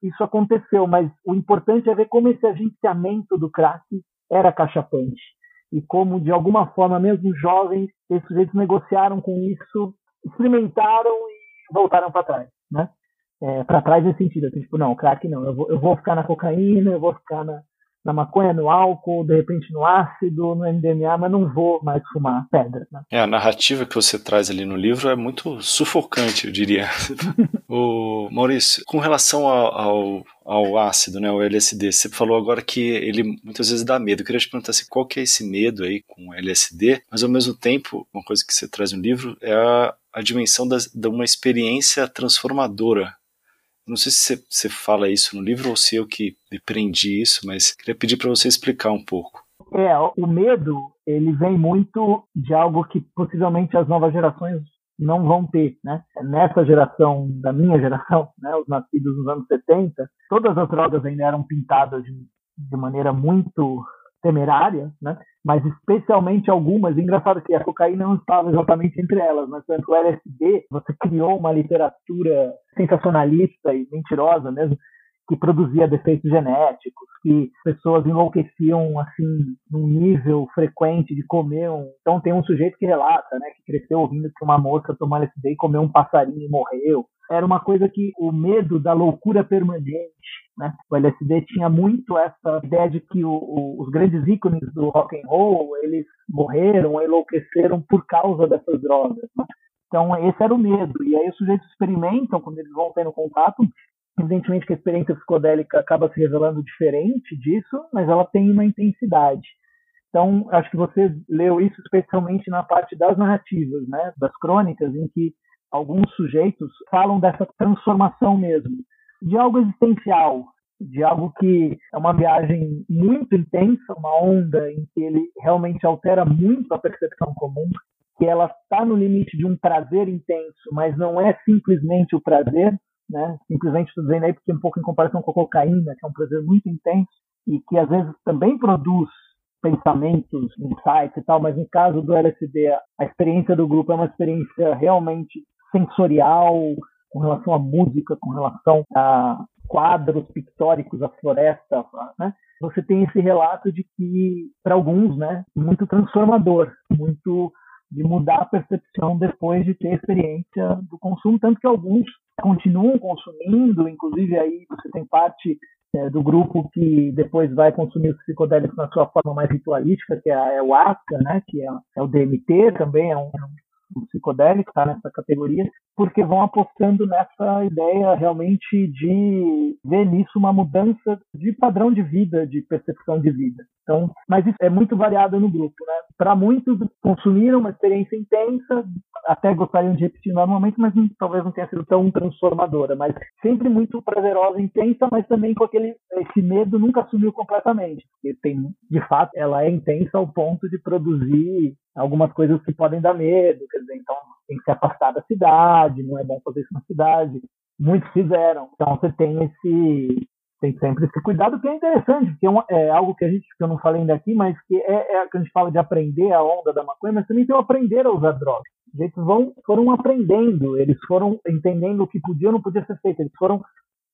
isso aconteceu, mas o importante é ver como esse agenciamento do crack era cachapante e como, de alguma forma, mesmo jovens, esses sujeitos negociaram com isso, experimentaram e voltaram para trás, né? É, para trás nesse sentido, assim, tipo, não, crack não, eu vou, eu vou ficar na cocaína, eu vou ficar na, na maconha, no álcool, de repente no ácido, no MDMA, mas não vou mais fumar pedra. Né? É, a narrativa que você traz ali no livro é muito sufocante, eu diria. <laughs> o Maurício, com relação ao, ao, ao, ácido, né, o LSD, você falou agora que ele muitas vezes dá medo. Eu queria te perguntar assim, qual que é esse medo aí com o LSD, mas ao mesmo tempo, uma coisa que você traz no livro é a, a dimensão da, de uma experiência transformadora não sei se você fala isso no livro ou se eu que me prendi isso, mas queria pedir para você explicar um pouco. É, o medo, ele vem muito de algo que possivelmente as novas gerações não vão ter, né? Nessa geração, da minha geração, <laughs> né, os nascidos nos anos 70, todas as drogas ainda eram pintadas de, de maneira muito temerária, né? mas especialmente algumas. Engraçado que a cocaína não estava exatamente entre elas, mas tanto o LSD, você criou uma literatura sensacionalista e mentirosa mesmo, que produzia defeitos genéticos, que pessoas enlouqueciam assim num nível frequente de comer um. Então tem um sujeito que relata, né, que cresceu ouvindo que uma moça tomou LSD e comeu um passarinho e morreu. Era uma coisa que o medo da loucura permanente, né? O LSD tinha muito essa ideia de que o, o, os grandes ícones do rock and roll eles morreram, enlouqueceram por causa dessas drogas. Né? Então esse era o medo. E aí os sujeitos experimentam quando eles vão tendo contato Evidentemente que a experiência psicodélica acaba se revelando diferente disso, mas ela tem uma intensidade. Então, acho que você leu isso especialmente na parte das narrativas, né, das crônicas, em que alguns sujeitos falam dessa transformação mesmo, de algo existencial, de algo que é uma viagem muito intensa, uma onda em que ele realmente altera muito a percepção comum, que ela está no limite de um prazer intenso, mas não é simplesmente o prazer, né? Simplesmente estou dizendo aí porque um pouco em comparação com a cocaína, que é um prazer muito intenso e que às vezes também produz pensamentos, insights e tal, mas no caso do LSD, a experiência do grupo é uma experiência realmente sensorial com relação à música, com relação a quadros pictóricos, a floresta, né? Você tem esse relato de que, para alguns, né, muito transformador, muito de mudar a percepção depois de ter experiência do consumo, tanto que alguns continuam consumindo, inclusive aí você tem parte é, do grupo que depois vai consumir os psicodélicos na sua forma mais ritualística, que é a ayahuasca, né, que é, é o DMT, também é um, um psicodélico, está nessa categoria, porque vão apostando nessa ideia realmente de ver nisso uma mudança de padrão de vida, de percepção de vida. Então, mas isso é muito variado no grupo, né? Para muitos consumiram uma experiência intensa, até gostariam de repetir normalmente, mas talvez não tenha sido tão transformadora, mas sempre muito prazerosa, intensa, mas também com aquele esse medo nunca sumiu completamente, porque tem, de fato, ela é intensa ao ponto de produzir algumas coisas que podem dar medo, quer dizer, então tem que se afastar da cidade, não é bom fazer isso na cidade. Muitos fizeram. Então você tem esse tem sempre esse cuidado que é interessante, que é, um, é, algo que a gente que eu não falei ainda aqui, mas que é, é que a gente fala de aprender a onda da maconha, mas também tem o aprender a usar drogas. Eles vão foram aprendendo, eles foram entendendo o que podia ou não podia ser feito, eles foram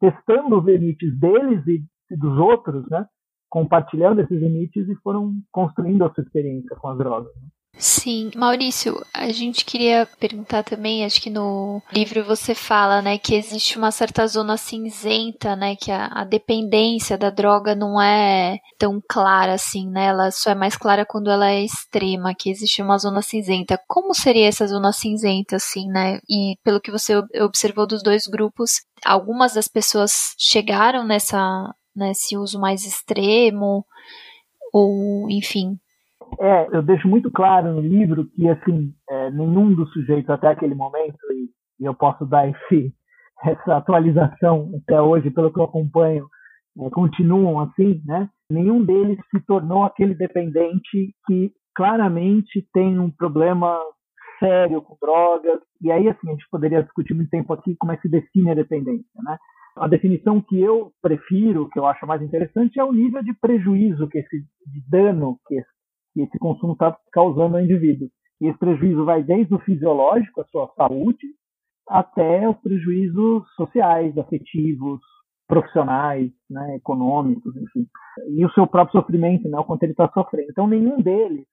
testando os limites deles e, e dos outros, né? compartilhando esses limites e foram construindo a sua experiência com as drogas. Né? Sim, Maurício, a gente queria perguntar também, acho que no livro você fala, né, que existe uma certa zona cinzenta, né, que a, a, dependência da droga não é tão clara assim, né, ela só é mais clara quando ela é extrema, que existe uma zona cinzenta. Como seria essa zona cinzenta, assim, né, e pelo que você observou dos dois grupos, algumas das pessoas chegaram nessa, nesse uso mais extremo, ou, enfim, é, eu deixo muito claro no livro que assim é, nenhum dos sujeitos até aquele momento e, e, eu posso dar esse, <laughs> essa atualização até hoje pelo que eu acompanho é, continuam assim, né? Nenhum deles se tornou aquele dependente que claramente tem um problema sério com drogas. E aí assim a gente poderia discutir muito tempo aqui como é que se define a dependência, né? A definição que eu prefiro, que eu acho mais interessante, é o nível de prejuízo que esse de dano que esse que esse consumo está causando ao indivíduo. E esse prejuízo vai desde o fisiológico, a sua saúde, até os prejuízos sociais, afetivos, profissionais, né, econômicos, enfim. E o seu próprio sofrimento, né, o quanto ele está sofrendo. Então, nenhum deles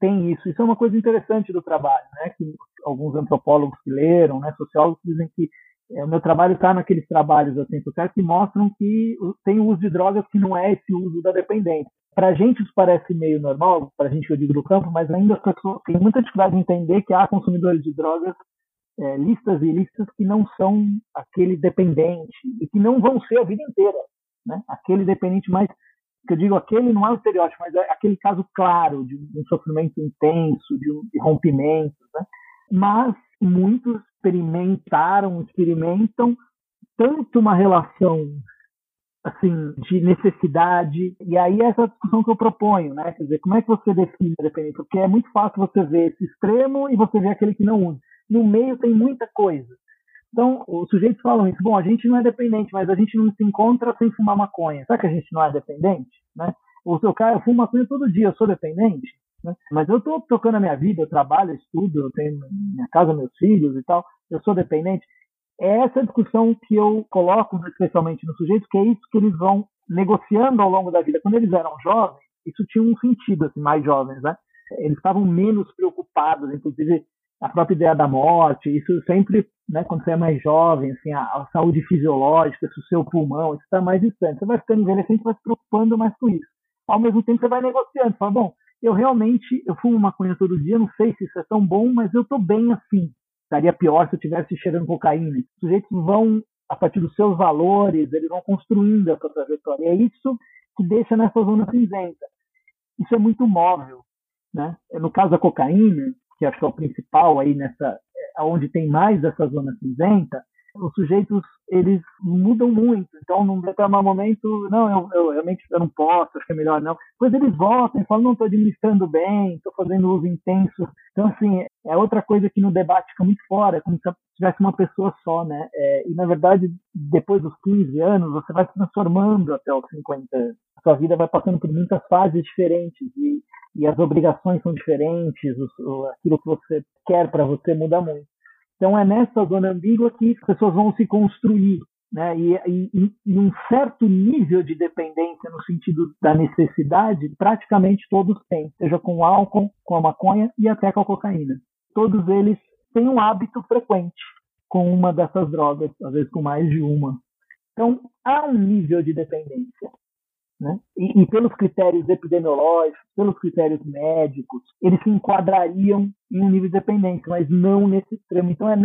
tem isso. Isso é uma coisa interessante do trabalho, né, que alguns antropólogos que leram, né, sociólogos dizem que é, o meu trabalho está naqueles trabalhos assim, sociais que mostram que tem o uso de drogas que não é esse uso da dependência. Para a gente isso parece meio normal, para a gente eu digo do campo, mas ainda as pessoas têm muita dificuldade de entender que há consumidores de drogas é, listas e listas que não são aquele dependente e que não vão ser a vida inteira. Né? Aquele dependente mais, que eu digo, aquele não é o estereótipo, mas é aquele caso claro de um sofrimento intenso, de, um, de rompimento. Né? Mas muitos experimentaram, experimentam tanto uma relação assim, de necessidade. E aí é essa discussão que eu proponho, né? Quer dizer, como é que você define a dependência? Porque é muito fácil você ver esse extremo e você ver aquele que não usa. No meio tem muita coisa. Então, os sujeitos falam isso. Bom, a gente não é dependente, mas a gente não se encontra sem fumar maconha. Será que a gente não é dependente? Né? O seu cara, eu fumo maconha todo dia, eu sou dependente? Né? Mas eu estou tocando a minha vida, eu trabalho, eu estudo, eu tenho minha casa, meus filhos e tal, eu sou dependente. É essa discussão que eu coloco especialmente nos sujeitos, que é isso que eles vão negociando ao longo da vida. Quando eles eram jovens, isso tinha um sentido, assim, mais jovens, né? Eles estavam menos preocupados, inclusive a própria ideia da morte, isso sempre, né, quando você é mais jovem, assim, a, a saúde fisiológica, se o seu pulmão, está mais distante. Você vai ficando envelhecendo, vai se preocupando mais com isso. Ao mesmo tempo, você vai negociando, fala, bom, eu realmente, eu fumo maconha todo dia, não sei se isso é tão bom, mas eu estou bem assim estaria pior se eu estivesse cheirando cocaína. Os sujeitos vão, a partir dos seus valores, eles vão construindo essa trajetória. É isso que deixa nessa zona cinzenta. Isso é muito móvel. Né? No caso da cocaína, que acho que é o principal aí nessa, é, onde tem mais essa zona cinzenta, os sujeitos eles mudam muito. Então, num determinado momento, não, eu, eu, realmente eu não posso, acho que é melhor não. Depois eles voltam e falam, não, estou administrando bem, estou fazendo uso intenso. Então, assim, é outra coisa que no debate fica muito fora, como se tivesse uma pessoa só, né? É, e, na verdade, depois dos 15 anos, você vai se transformando até os 50 anos. A sua vida vai passando por muitas fases diferentes e, e as obrigações são diferentes, o, aquilo que você quer para você muda muito. Então é nessa zona ambígua que as pessoas vão se construir, né? E, e, e, um certo nível de dependência no sentido da necessidade, praticamente todos têm, seja com o álcool, com a maconha e até com a cocaína. Todos eles têm um hábito frequente com uma dessas drogas, às vezes com mais de uma. Então há um nível de dependência. Né? E, e, pelos critérios epidemiológicos, pelos critérios médicos, eles se enquadrariam em um nível de dependência, mas não nesse extremo. Então, é,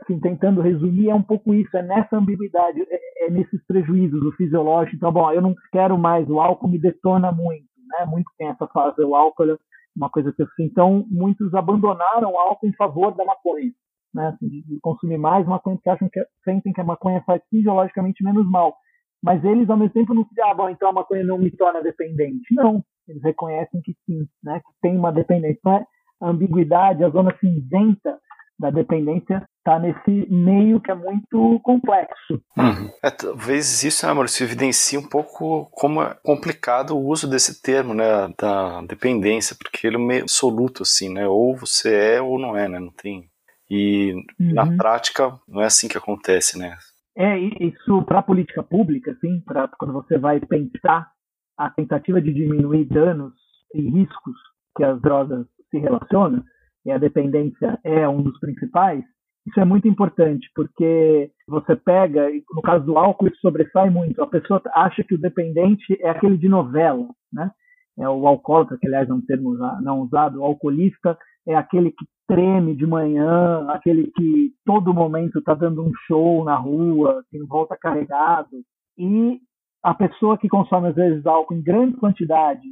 assim, tentando resumir, é um pouco isso, é nessa ambiguidade, é, é nesses prejuízos, o fisiológico. Então, bom, eu não quero mais, o álcool me detona muito, né? Muito tem essa fase, o álcool é uma coisa que sinto. Então, muitos abandonaram o álcool em favor da maconha. Né, assim, de consumir mais maconha porque acham que sentem que a maconha faz fisiologicamente menos mal mas eles ao mesmo tempo não se ah, bom, então a maconha não me torna dependente. Não, eles reconhecem que sim, né, que tem uma dependência. Então, a ambiguidade, a zona cinzenta da dependência está nesse meio que é muito complexo. Uhum. É, talvez isso, né, Maurício, evidencia um pouco como é complicado o uso desse termo, né, da dependência, porque ele é meio absoluto, assim, né, ou você é ou não é, né, não tem... E uhum. na prática não é assim que acontece, né? É, isso para a política pública, assim, para quando você vai pensar a tentativa de diminuir danos e riscos que as drogas se relacionam, e a dependência é um dos principais, isso é muito importante, porque você pega, no caso do álcool, isso sobressai muito. A pessoa acha que o dependente é aquele de novela, né? É o alcoólatra, que aliás é um termo não usado, o alcoolista é aquele que treme de manhã, aquele que todo momento está dando um show na rua, que volta carregado. E a pessoa que consome, às vezes, álcool em grande quantidade,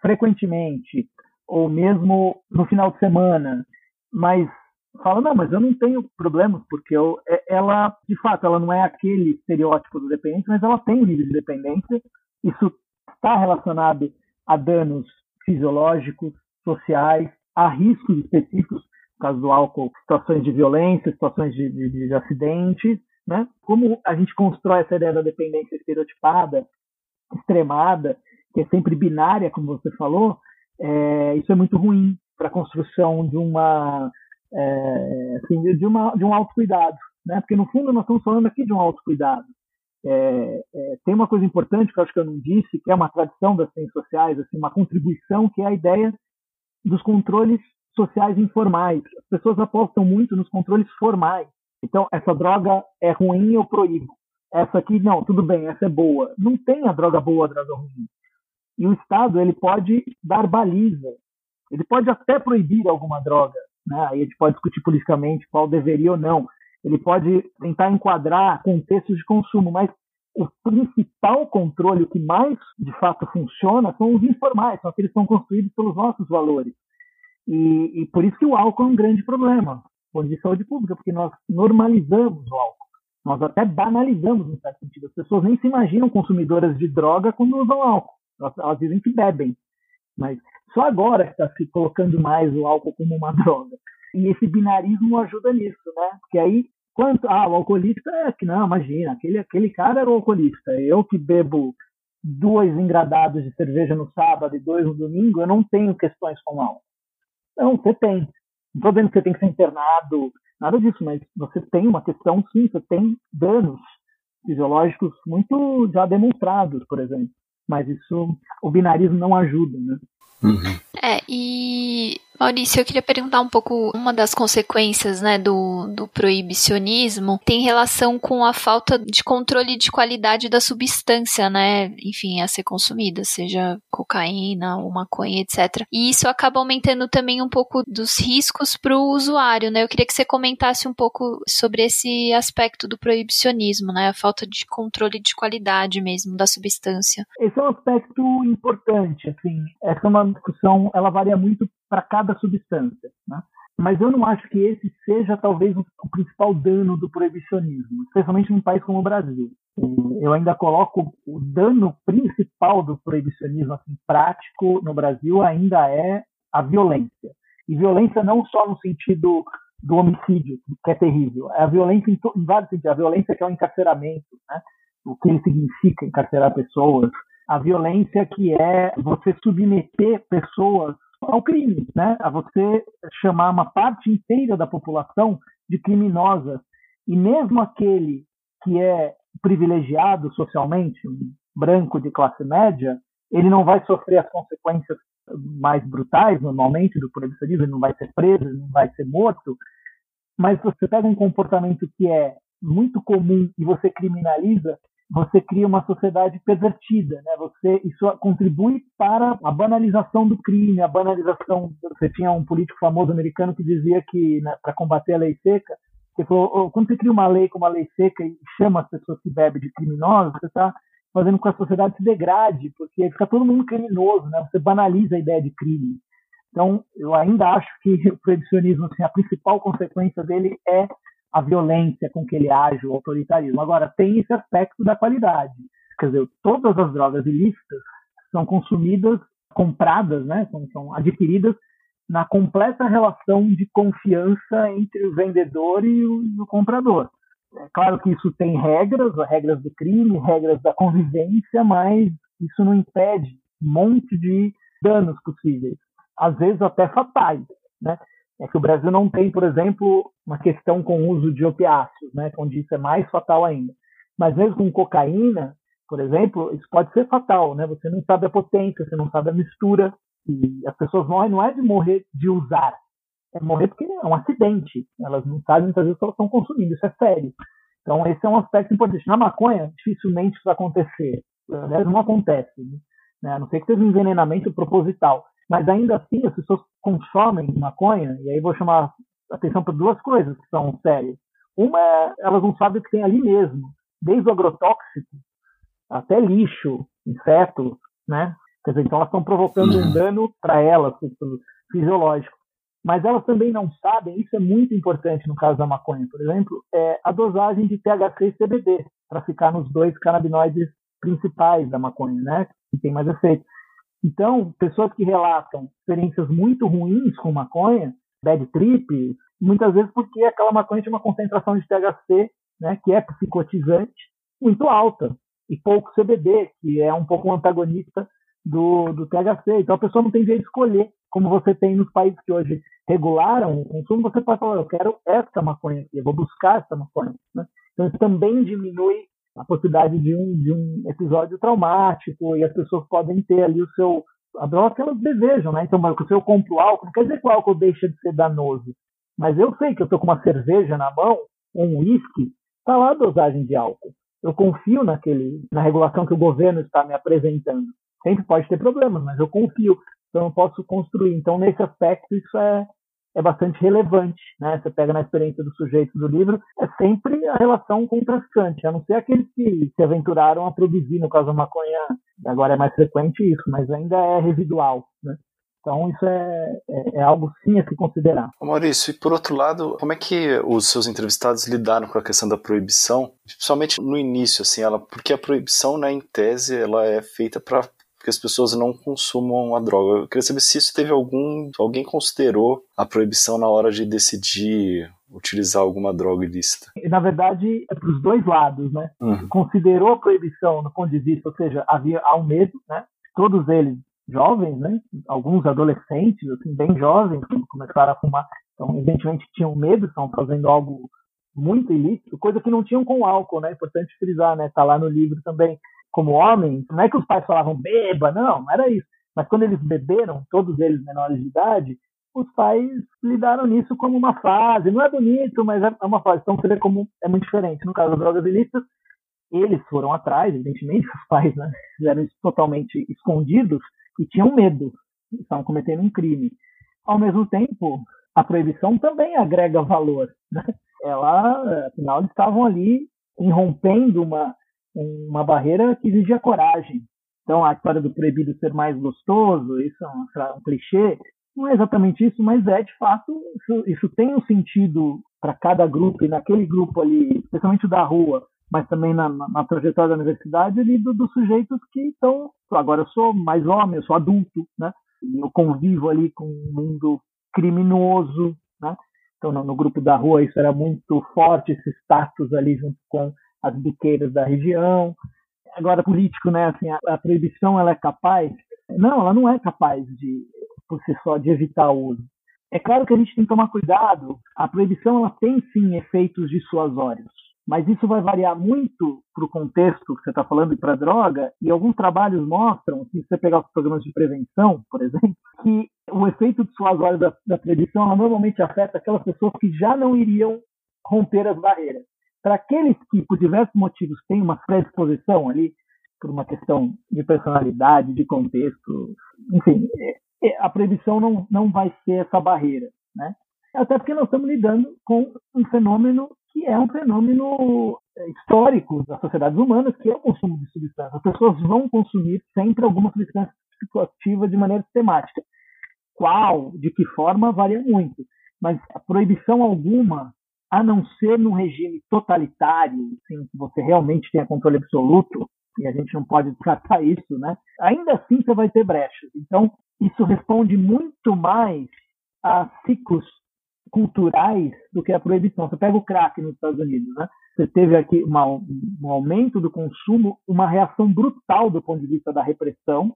frequentemente, ou mesmo no final de semana, mas fala, não, mas eu não tenho problemas, porque eu, é, ela, de fato, ela não é aquele estereótipo do dependente, mas ela tem um nível de dependência. Isso está relacionado a danos fisiológicos, sociais, a riscos específicos, no caso do álcool, situações de violência, situações de, de, de acidente, né? Como a gente constrói essa ideia da dependência estereotipada, extremada, que é sempre binária, como você falou, é, isso é muito ruim para a construção de uma, é, assim, de uma de um autocuidado, né? Porque no fundo nós estamos falando aqui de um autocuidado. É, é, tem uma coisa importante que eu acho que eu não disse, que é uma tradição das ciências sociais, assim, uma contribuição, que é a ideia dos controles sociais informais. As pessoas apostam muito nos controles formais. Então, essa droga é ruim, eu proíbo. Essa aqui, não, tudo bem, essa é boa. Não tem a droga boa, a droga ruim. E o Estado ele pode dar baliza, ele pode até proibir alguma droga, né? aí a gente pode discutir politicamente qual deveria ou não, ele pode tentar enquadrar contextos de consumo, mas o principal controle, o que mais de fato funciona, são os informais, são aqueles que são construídos pelos nossos valores. E, e por isso que o álcool é um grande problema, de saúde pública, porque nós normalizamos o álcool. Nós até banalizamos, no certo sentido. As pessoas nem se imaginam consumidoras de droga quando usam álcool. Elas, elas dizem que bebem. Mas só agora está se colocando mais o álcool como uma <laughs> droga. E esse binarismo ajuda nisso, né? Porque aí, quanto. Ah, o alcoolista é que não, imagina, aquele, aquele cara era o alcoolista. Eu que bebo dois engradados de cerveja no sábado e dois no domingo, eu não tenho questões com álcool. Não, você tem. Não estou dizendo que você tem que ser internado, nada disso, mas você tem uma questão, sim, você tem danos fisiológicos muito já demonstrados, por exemplo. Mas isso, o binarismo não ajuda, né? Uhum. É, e Maurício, eu queria perguntar um pouco, uma das consequências né, do, do proibicionismo tem relação com a falta de controle de qualidade da substância, né? Enfim, a ser consumida, seja cocaína ou maconha, etc. E isso acaba aumentando também um pouco dos riscos para o usuário, né? Eu queria que você comentasse um pouco sobre esse aspecto do proibicionismo, né? A falta de controle de qualidade mesmo da substância. Esse é um aspecto importante, assim. Essa é uma discussão, ela varia muito para cada substância. Né? Mas eu não acho que esse seja talvez o, principal dano do proibicionismo, especialmente num país como o Brasil. Eu ainda coloco o dano principal do proibicionismo assim, prático no Brasil ainda é a violência. E violência não só no sentido do homicídio, que é terrível, é a violência em, em vários sentidos. A violência que é o encarceramento, né? o que ele significa encarcerar pessoas, a violência que é você submeter pessoas ao crime, né? a você chamar uma parte inteira da população de criminosa. E mesmo aquele que é privilegiado socialmente, um branco de classe média, ele não vai sofrer as consequências mais brutais, normalmente, do proibicionismo, ele não vai ser preso, ele não vai ser morto, mas você pega um comportamento que é muito comum e você criminaliza, você cria uma sociedade pervertida, né? Você isso contribui para a banalização do crime, a banalização. Você tinha um político famoso americano que dizia que né, para combater a lei seca, falou, oh, quando você cria uma lei como a lei seca e chama as pessoas que bebem de criminosos, você está fazendo com que a sociedade se degrade, porque fica todo mundo criminoso, né? Você banaliza a ideia de crime. Então, eu ainda acho que o proibicionismo, assim, a principal consequência dele é a violência com que ele age, o autoritarismo. Agora, tem esse aspecto da qualidade. Quer dizer, todas as drogas ilícitas são consumidas, compradas, né, são, são adquiridas na completa relação de confiança entre o vendedor e o, e o comprador. É claro que isso tem regras, regras do crime, regras da convivência, mas isso não impede um monte de danos possíveis, às vezes até fatais. Né? É que o Brasil não tem, por exemplo, uma questão com o uso de opiáceos, né, onde isso é mais fatal ainda. Mas mesmo com cocaína, por exemplo, isso pode ser fatal, né? Você não sabe a potência, você não sabe a mistura. E as pessoas morrem não é de morrer de usar, é morrer porque é um acidente. Elas não sabem muitas vezes que elas estão consumindo, isso é sério. Então, esse é um aspecto importante. Na maconha, dificilmente isso vai acontecer. Aliás, não acontece. Né? A não ser que seja um envenenamento proposital. Mas ainda assim, as pessoas consomem maconha, e aí vou chamar atenção para duas coisas que são sérias. Uma é, elas não sabem o que tem ali mesmo, desde o agrotóxico até lixo, insetos, né? Quer dizer, então elas estão provocando um dano para elas, fisiológico. Mas elas também não sabem, isso é muito importante no caso da maconha, por exemplo, é a dosagem de THC e CBD, para ficar nos dois canabinoides principais da maconha, né? Que tem mais efeito. Então, pessoas que relatam experiências muito ruins com maconha, bad trip, muitas vezes porque aquela maconha tem uma concentração de THC, né, que é psicotizante, muito alta, e pouco CBD, que é um pouco antagonista do, do THC. Então a pessoa não tem jeito de escolher, como você tem nos países que hoje regularam o consumo, você pode falar, eu quero essa maconha aqui, eu vou buscar essa maconha. Né? Então isso também diminui a possibilidade de um, de um episódio traumático e as pessoas podem ter ali o seu a droga que elas desejam, né? Então, se eu compro álcool, não quer dizer que o álcool deixa de ser danoso, mas eu sei que eu estou com uma cerveja na mão, um uísque, está lá a dosagem de álcool. Eu confio naquele, na regulação que o governo está me apresentando. Sempre pode ter problemas, mas eu confio, então eu posso construir. Então, nesse aspecto, isso é, é bastante relevante, né? Você pega na experiência do sujeito do livro, é sempre a relação com o traficante, a não ser aqueles que se aventuraram a produzir, no caso da maconha, agora é mais frequente isso, mas ainda é residual, né? Então isso é, é, é, algo sim a se considerar. Maurício, e por outro lado, como é que os seus entrevistados lidaram com a questão da proibição, principalmente no início, assim, ela, porque a proibição, né, em tese, ela é feita para que as pessoas não consumam a droga. Eu queria saber se isso teve algum. Alguém considerou a proibição na hora de decidir utilizar alguma droga ilícita? Na verdade, é para os dois lados, né? Uhum. Considerou a proibição no ponto de vista, ou seja, havia há um medo, né? Todos eles jovens, né? Alguns adolescentes, assim, bem jovens, quando começaram a fumar. Então, evidentemente, tinham medo, estão fazendo algo muito ilícito, coisa que não tinham com álcool, né? Importante frisar, né? Tá lá no livro também como homem, não é que os pais falavam beba, não, não era isso. Mas quando eles beberam, todos eles menores de idade, os pais lidaram nisso como uma fase. Não é bonito, mas é uma fase. Então você vê como é muito diferente. No caso das drogas ilícitas, eles foram atrás, evidentemente, os pais né, totalmente escondidos e tinham medo, estavam cometendo um crime. Ao mesmo tempo, a proibição também agrega valor. Né? Ela, afinal, eles estavam ali irrompendo uma uma barreira que exigia coragem. Então, a história do proibido ser mais gostoso, isso é um, um clichê, não é exatamente isso, mas é de fato, isso, isso tem um sentido para cada grupo, e naquele grupo ali, especialmente da rua, mas também na, na, na trajetória da universidade, ali do, dos sujeitos que estão. Agora eu sou mais homem, eu sou adulto, né? Eu convivo ali com um mundo criminoso, né? Então, no, no grupo da rua, isso era muito forte, esse status ali junto com as biqueiras da região. Agora, político, né? Assim, a, a, proibição ela é capaz? Não, ela não é capaz de, por si só, de evitar o uso. É claro que a gente tem que tomar cuidado. A proibição ela tem sim efeitos dissuasórios, mas isso vai variar muito para o contexto que você está falando e para a droga. E alguns trabalhos mostram, se você pegar os programas de prevenção, por exemplo, que o efeito dissuasório da, da proibição normalmente afeta aquelas pessoas que já não iriam romper as barreiras. Para aqueles que, por diversos motivos, têm uma predisposição ali, por uma questão de personalidade, de contexto, enfim, é, é, a proibição não, não vai ser essa barreira, né? Até porque nós estamos lidando com um fenômeno que é um fenômeno é, histórico das sociedades humanas, que é o consumo de substâncias. As pessoas vão consumir sempre alguma substância psicoativa de maneira sistemática. Qual, de que forma, varia muito. Mas a proibição alguma a não ser num regime totalitário, assim, que você realmente tenha controle absoluto, e a gente não pode descartar isso, né? Ainda assim você vai ter brechas. Então, isso responde muito mais a ciclos culturais do que a proibição. Você pega o crack nos Estados Unidos, né? Você teve aqui uma, um aumento do consumo, uma reação brutal do ponto de vista da repressão.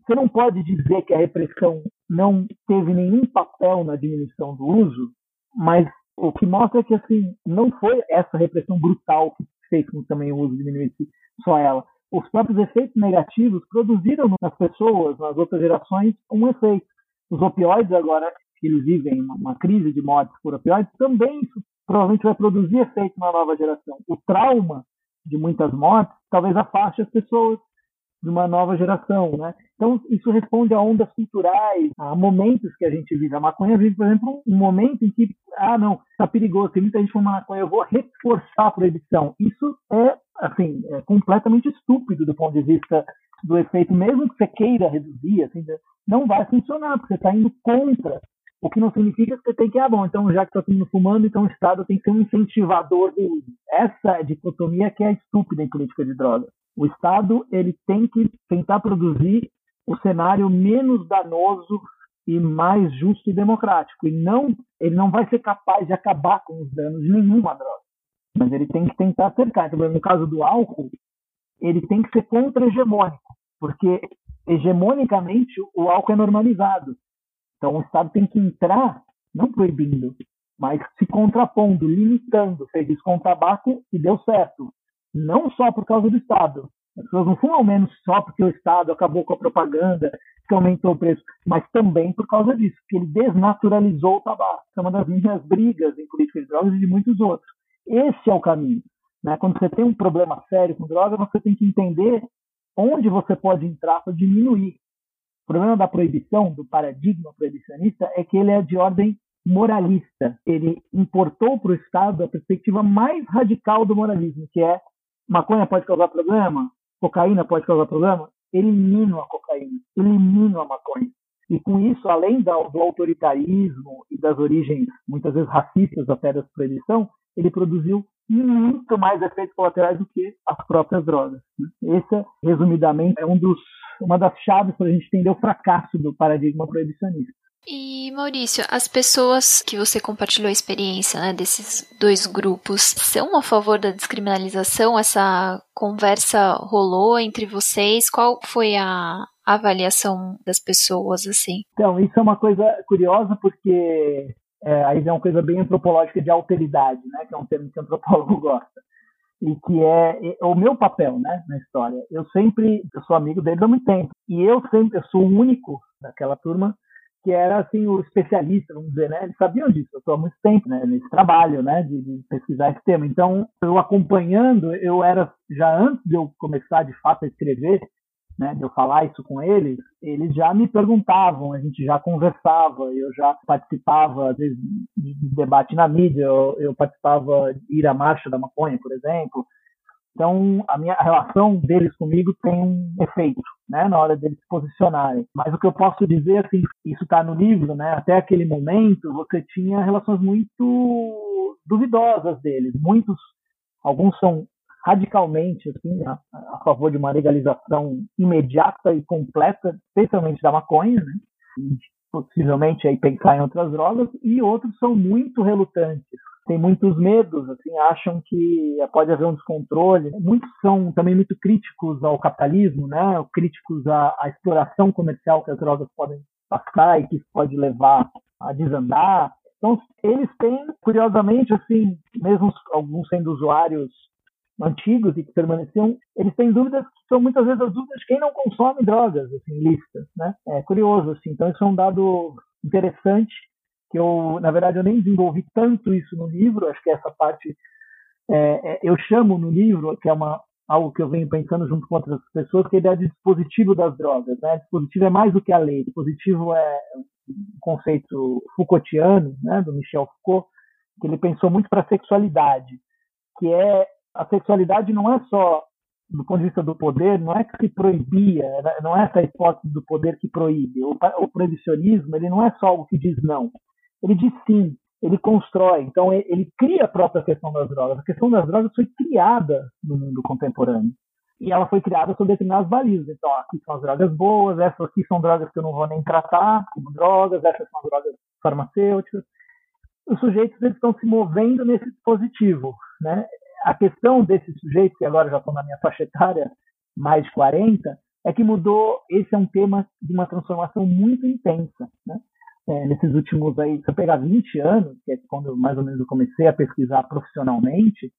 Você não pode dizer que a repressão não teve nenhum papel na diminuição do uso, mas o que mostra que assim não foi essa repressão brutal que fez com também o uso diminuísse só ela. Os próprios efeitos negativos produziram nas pessoas, nas outras gerações, um efeito. Os opioides agora, que eles vivem uma crise de mortes por opioides, também isso provavelmente vai produzir efeito na nova geração. O trauma de muitas mortes talvez afaste as pessoas de uma nova geração, né? Então, isso responde a ondas culturais, a momentos que a gente vive. A maconha vive, por exemplo, um momento em que, ah, não, está perigoso, tem muita gente fumando maconha, eu vou reforçar a proibição. Isso é, assim, é completamente estúpido do ponto de vista do efeito, mesmo que você queira reduzir, assim, não vai funcionar, porque você está indo contra o que não significa que você tem que, ah, bom, então já que está todo mundo fumando, então o Estado tem que ser um incentivador do uso. Essa dicotomia que é estúpida em política de drogas. O Estado ele tem que tentar produzir o cenário menos danoso e mais justo e democrático. E não, ele não vai ser capaz de acabar com os danos de nenhuma droga. Mas ele tem que tentar cercar. Então, no caso do álcool, ele tem que ser contra-hegemônico, porque hegemonicamente o álcool é normalizado. Então o Estado tem que entrar, não proibindo, mas se contrapondo, limitando. Fez isso com o tabaco e deu certo não só por causa do Estado. As pessoas não fumam menos só porque o Estado acabou com a propaganda, que aumentou o preço, mas também por causa disso, que ele desnaturalizou o tabaco. é uma das minhas brigas em política de drogas e de muitos outros. Esse é o caminho. Né? Quando você tem um problema sério com droga, você tem que entender onde você pode entrar para diminuir. O problema da proibição, do paradigma proibicionista, é que ele é de ordem moralista. Ele importou para o Estado a perspectiva mais radical do moralismo, que é maconha pode causar problema, cocaína pode causar problema, elimino a cocaína, elimino a maconha. E com isso, além do autoritarismo e das origens, muitas vezes racistas até da proibição, ele produziu muito mais efeitos colaterais do que as próprias drogas. Né? Essa, resumidamente, é um dos, uma das chaves para a gente entender o fracasso do paradigma proibicionista. E Maurício, as pessoas que você compartilhou a experiência né, desses dois grupos são a favor da descriminalização? Essa conversa rolou entre vocês? Qual foi a avaliação das pessoas assim? Então, isso é uma coisa curiosa porque é, aí é uma coisa bem antropológica de alteridade, né, que é um termo que o antropólogo <laughs> gosta e que é, é, o meu papel né, na história. Eu sempre, eu sou amigo deles há muito tempo, e eu sempre, eu sou o único daquela turma que era assim o especialista, vamos dizer, né? Eles sabiam disso. Eu estou há muito tempo né, nesse trabalho, né, de, de, pesquisar esse tema. Então, eu acompanhando, eu era já antes de eu começar de fato a escrever, né, de eu falar isso com eles, eles já me perguntavam, a gente já conversava, eu já participava às vezes de debate na mídia, eu, eu participava de ir à marcha da maconha, por exemplo. Então, a minha a relação deles comigo tem um efeito, né, na hora deles se posicionarem. Mas o que eu posso dizer, assim, isso está no livro, né, até aquele momento você tinha relações muito duvidosas deles. Muitos, alguns são radicalmente assim a, a favor de uma legalização imediata e completa, especialmente da maconha, né, e possivelmente aí pensar em outras drogas, e outros são muito relutantes tem muitos medos, assim, acham que pode haver um descontrole. Muitos são também muito críticos ao capitalismo, né? Críticos à, à exploração comercial que as drogas podem passar e que isso pode levar a desandar. Então, eles têm, curiosamente, assim, mesmo alguns sendo usuários antigos e que permaneciam, eles têm dúvidas que são muitas vezes as dúvidas de quem não consome drogas, assim, listas, né? É curioso, assim. Então, isso é um dado interessante que eu, na verdade, eu nem desenvolvi tanto isso no livro, acho que essa parte é, é, eu chamo no livro, que é uma, algo que eu venho pensando junto com outras pessoas, que é a ideia de dispositivo das drogas. Né? Dispositivo é mais do que a lei, dispositivo é um conceito Foucaultiano, né, do Michel Foucault, que ele pensou muito para a sexualidade, que é a sexualidade não é só do ponto de vista do poder, não é que se proibia, não é essa hipótese do poder que proíbe. O, o proibicionismo ele não é só algo que diz não ele diz sim, ele constrói. Então, ele cria a própria questão das drogas. A questão das drogas foi criada no mundo contemporâneo. E ela foi criada sob determinadas balizas. Então, aqui são as drogas boas, essas aqui são drogas que eu não vou nem tratar como drogas, essas são drogas farmacêuticas. Os sujeitos eles estão se movendo nesse dispositivo. Né? A questão desses sujeitos, que agora já estão na minha faixa etária, mais de 40, é que mudou. Esse é um tema de uma transformação muito intensa. Né? É, nesses últimos aí, se eu pegar 20 anos, que é quando mais ou menos eu comecei a pesquisar profissionalmente,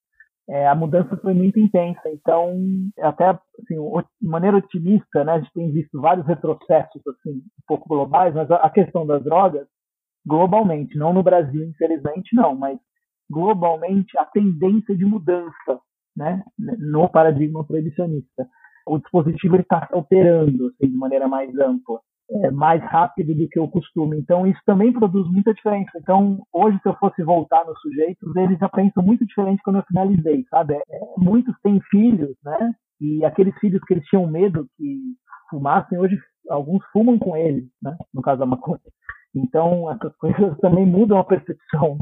é, a mudança foi muito intensa. Então, até assim, de maneira otimista, né, a gente tem visto vários retrocessos assim, um pouco globais, mas a, questão das drogas, globalmente, não no Brasil, infelizmente, não, mas globalmente a tendência de mudança né, no paradigma proibicionista. O dispositivo está alterando assim, de maneira mais ampla é, mais rápido do que o costume. Então, isso também produz muita diferença. Então, hoje, se eu fosse voltar nos sujeitos, eles já pensam muito diferente quando eu finalizei, sabe? É, muitos têm filhos, né? E aqueles filhos que eles tinham medo que fumassem, hoje alguns fumam com eles, né? No caso da maconha. Então, essas coisas <laughs> também mudam a percepção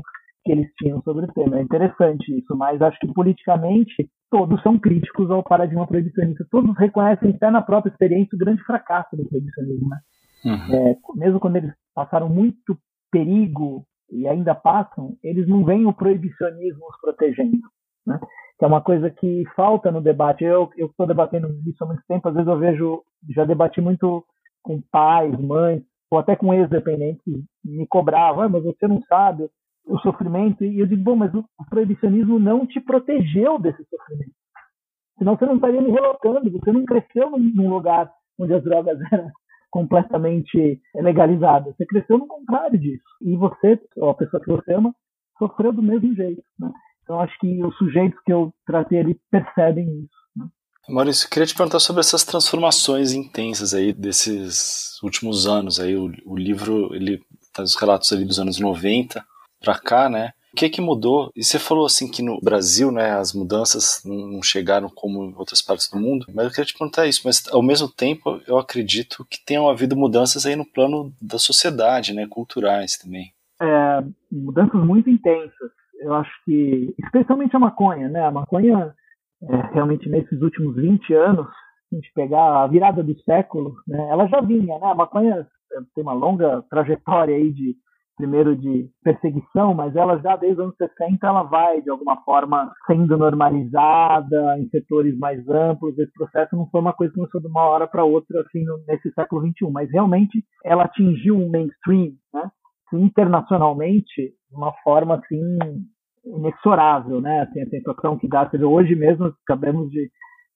que eles tinham sobre o tema. É interessante isso, mas acho que politicamente todos são críticos ao paradigma proibicionista. Todos reconhecem até na própria experiência o grande fracasso do proibicionismo. Né? Uhum. É, mesmo quando eles passaram muito perigo e ainda passam, eles não veem o proibicionismo os protegendo. Né? Que é uma coisa que falta no debate. Eu estou debatendo isso há muito tempo, às vezes eu vejo, já debati muito com pais, mães, ou até com ex-dependentes me cobravam, ah, mas você não sabe o sofrimento. E eu digo, bom, mas o proibicionismo não te protegeu desse sofrimento. Senão você não estaria me relocando, você não cresceu num lugar onde as drogas <laughs> eram completamente legalizadas. Você cresceu no contrário disso. E você, ou a pessoa que você ama, sofreu do mesmo jeito. Né? Então acho que os sujeitos que eu tratei ali percebem isso. Né? Maurício, queria te perguntar sobre essas transformações intensas aí desses últimos anos. Aí o, o livro ele traz os relatos ali dos anos 90 para cá, né? O que que mudou? E você falou assim que no Brasil, né, as mudanças não chegaram como em outras partes do mundo, mas eu queria te perguntar isso, mas ao mesmo tempo eu acredito que tenham havido mudanças aí no plano da sociedade, né, culturais também. É, mudanças muito intensas. Eu acho que, especialmente a maconha, né, a maconha é, realmente nesses últimos 20 anos, se a gente pegar a virada do século, né, ela já vinha, né, a maconha tem uma longa trajetória aí de primeiro de perseguição, mas ela já desde os anos 60 ela vai de alguma forma sendo normalizada em setores mais amplos. Esse processo não foi uma coisa que começou de uma hora para outra assim nesse século 21, mas realmente ela atingiu um mainstream, né? internacionalmente de uma forma assim inexorável, né? Assim, a sensação que dá, seja, hoje mesmo acabamos de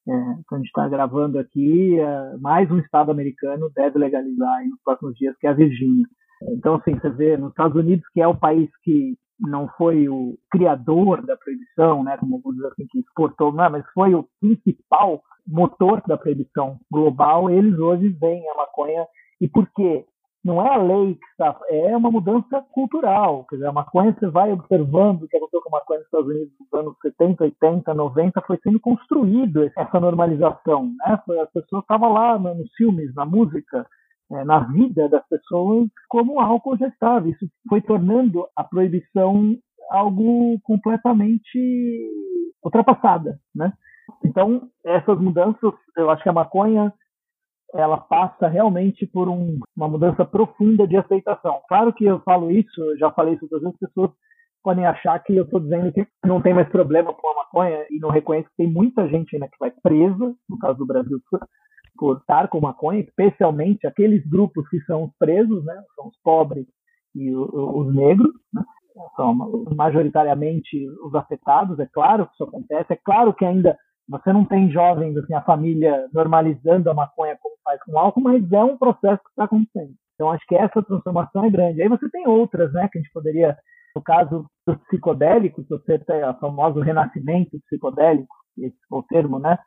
é, quando a gente está gravando aqui, é, mais um estado americano deve legalizar nos próximos dias, que é a Virgínia. Então, assim, você vê nos Estados Unidos, que é o país que não foi o criador da proibição, né, como alguns assim, que exportou, não, mas foi o principal motor da proibição global, eles hoje veem a maconha. E por quê? Não é a lei que está, é uma mudança cultural. Quer dizer, a maconha, você vai observando o que aconteceu com a maconha nos Estados Unidos nos anos 70, 80, 90, foi sendo construído essa normalização. Né? As pessoas estavam lá nos filmes, na música, é, na vida das pessoas como álcool estava. Isso foi tornando a proibição algo completamente ultrapassada, né? Então, essas mudanças, eu acho que a maconha ela passa realmente por um, uma mudança profunda de aceitação. Claro que eu falo isso, eu já falei isso outras as pessoas podem achar que eu estou dizendo que não tem mais problema com a maconha e não reconheço que tem muita gente ainda que vai presa, no caso do Brasil, estar com maconha, especialmente aqueles grupos que são os presos, né, são os pobres e os negros, né, são majoritariamente os afetados, é claro que isso acontece, é claro que ainda você não tem jovens, assim, a família normalizando a maconha como faz com o álcool, mas é um processo que está acontecendo. Então, acho que essa transformação é grande. Aí você tem outras, né, que a gente poderia, no caso dos psicodélicos, você tem o famoso renascimento psicodélico, esse é o termo, né,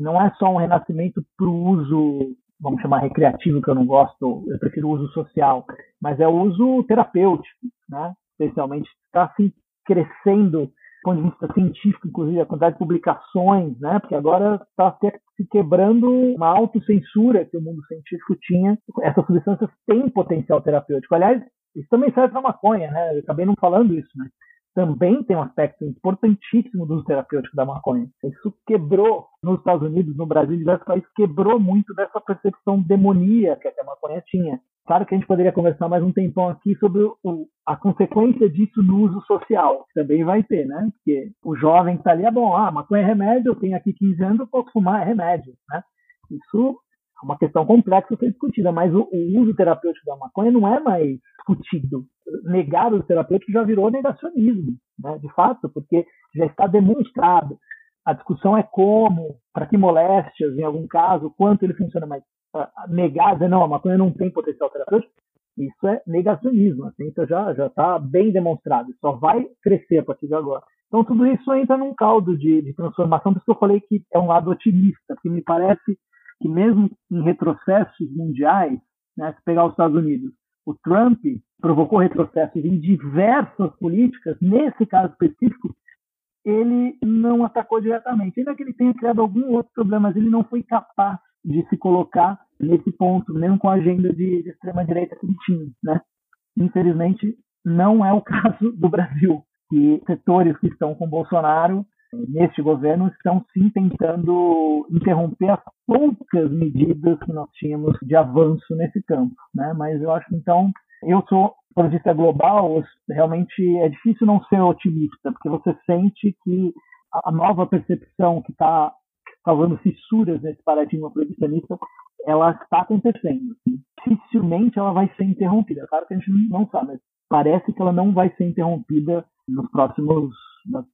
não é só um renascimento para o uso, vamos chamar recreativo, que eu não gosto, eu prefiro o uso social, mas é o uso terapêutico, né? especialmente está assim, crescendo do ponto de vista científico, inclusive a quantidade de publicações, né? porque agora está se quebrando uma autocensura que o mundo científico tinha. Essas substâncias têm potencial terapêutico. Aliás, isso também serve para maconha, né? Eu acabei não falando isso, né? Também tem um aspecto importantíssimo do uso terapêutico da maconha. Isso quebrou nos Estados Unidos, no Brasil, em diversos países, quebrou muito dessa percepção demoníaca que a maconha tinha. Claro que a gente poderia conversar mais um tempão aqui sobre o, a consequência disso no uso social, também vai ter, né? Porque o jovem que está ali é bom, ah, maconha é remédio, eu tenho aqui 15 anos, eu posso fumar, é remédio, né? Isso uma questão complexa a ser discutida, mas o, o, uso terapêutico da maconha não é mais discutido. Negar o terapêutico já virou negacionismo. né, de fato, porque já está demonstrado. A discussão é como, para que moléstias, em algum caso, quanto ele funciona, mas uh, negar, dizer, não, a maconha não tem potencial terapêutico, isso é negacionismo. A ciência já está bem demonstrado, só vai crescer a partir de agora. Então, tudo isso entra num caldo de, de transformação, por isso que eu falei que é um lado otimista, porque me parece que mesmo em retrocessos mundiais, né, se pegar os Estados Unidos, o Trump provocou retrocessos em diversas políticas, nesse caso específico, ele não atacou diretamente. Ainda que ele tenha criado algum outro problema, mas ele não foi capaz de se colocar nesse ponto, mesmo com a agenda de, de extrema-direita que ele tinha. Né? Infelizmente, não é o <laughs> caso do Brasil, que setores que estão com Bolsonaro neste governo estão sim tentando interromper as poucas medidas que nós tínhamos de avanço nesse campo, né? Mas eu acho então eu sou de vista global, realmente é difícil não ser otimista, porque você sente que a nova percepção que está causando fissuras nesse paradigma proibicionista, ela está acontecendo. Dificilmente ela vai ser interrompida. Claro que a gente não sabe, mas parece que ela não vai ser interrompida nos próximos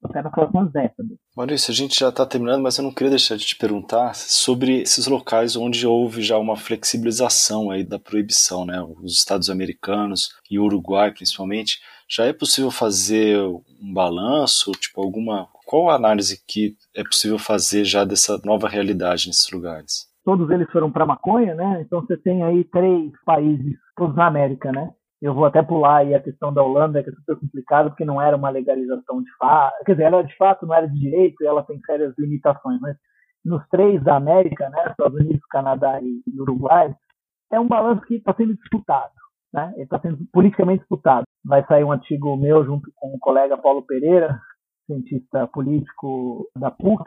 até nas próximas décadas. Maurício, a gente já está terminando, mas eu não queria deixar de te perguntar sobre esses locais onde houve já uma flexibilização aí da proibição, né? Os Estados Americanos e o Uruguai, principalmente. Já é possível fazer um balanço, tipo alguma qual a análise que é possível fazer já dessa nova realidade nesses lugares? Todos eles foram para maconha, né? Então você tem aí três países, todos na América, né? Eu vou até pular aí a questão da Holanda, que é super complicado, porque não era uma legalização de fato. Quer dizer, ela de fato não era de direito e ela tem sérias limitações, mas nos três da América, né, Estados Unidos, Canadá e Uruguai, é um balanço que está sendo disputado. Né? Está sendo politicamente disputado. Vai sair um artigo meu junto com o colega Paulo Pereira, cientista político da PUC,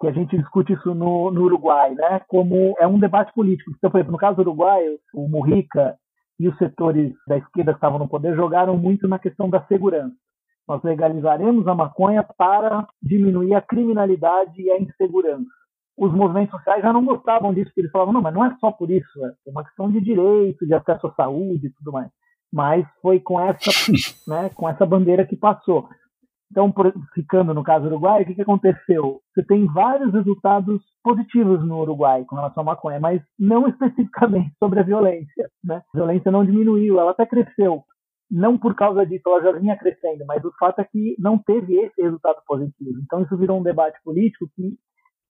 que a gente discute isso no, no Uruguai, né? Como é um debate político. Então, por exemplo, no caso do Uruguai, o Mujica e os setores da esquerda que estavam no poder jogaram muito na questão da segurança. Nós legalizaremos a maconha para diminuir a criminalidade e a insegurança. Os movimentos sociais já não gostavam disso, porque eles falavam, não, mas não é só por isso, é uma questão de direito, de acesso à saúde e tudo mais. Mas foi com essa, <laughs> né, com essa bandeira que passou. Então, ficando no caso do Uruguai, o que, que aconteceu? Você tem vários resultados positivos no Uruguai com relação à maconha, mas não <laughs> especificamente sobre a violência. Né? A violência não diminuiu, ela até cresceu. Não por causa disso, ela já vinha crescendo, mas o fato é que não teve esse resultado positivo. Então, isso virou um debate político que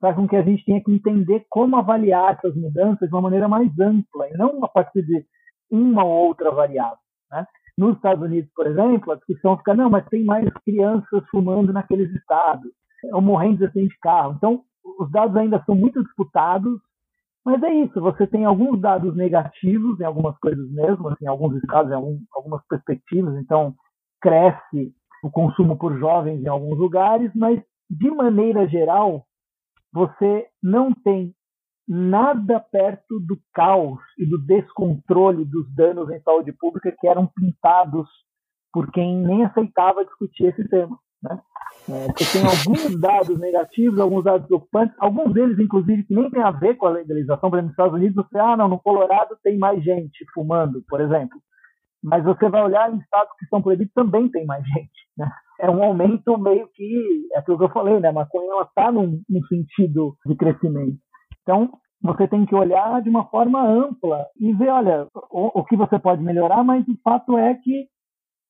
faz com que a gente tenha que entender como avaliar essas mudanças de uma maneira mais ampla, e não a partir de uma ou outra variável. Né? Nos Estados Unidos, por exemplo, a discussão fica, não, mas tem mais crianças fumando naqueles estados, ou morrendo de acidente de carro. Então, os dados ainda são muito disputados, mas é isso, você tem alguns dados negativos em algumas coisas mesmo, assim, em alguns estados, em algum, algumas perspectivas, então cresce o consumo por jovens em alguns lugares, mas de maneira geral, você não tem nada perto do caos e do descontrole dos danos em saúde pública que eram pintados por quem nem aceitava discutir esse tema. Né? É, você tem alguns <laughs> dados negativos, alguns dados preocupantes, alguns deles, inclusive, que nem tem a ver com a legalização. Por exemplo, nos Estados Unidos, você, ah, não, no Colorado tem mais gente fumando, por exemplo. Mas você vai olhar em estados que estão proibidos, também tem mais gente. Né? É um aumento meio que, é aquilo que eu falei, né? A maconha está num, num sentido de crescimento. Então, você tem que olhar de uma forma ampla e ver, olha, o, o, que você pode melhorar, mas o fato é que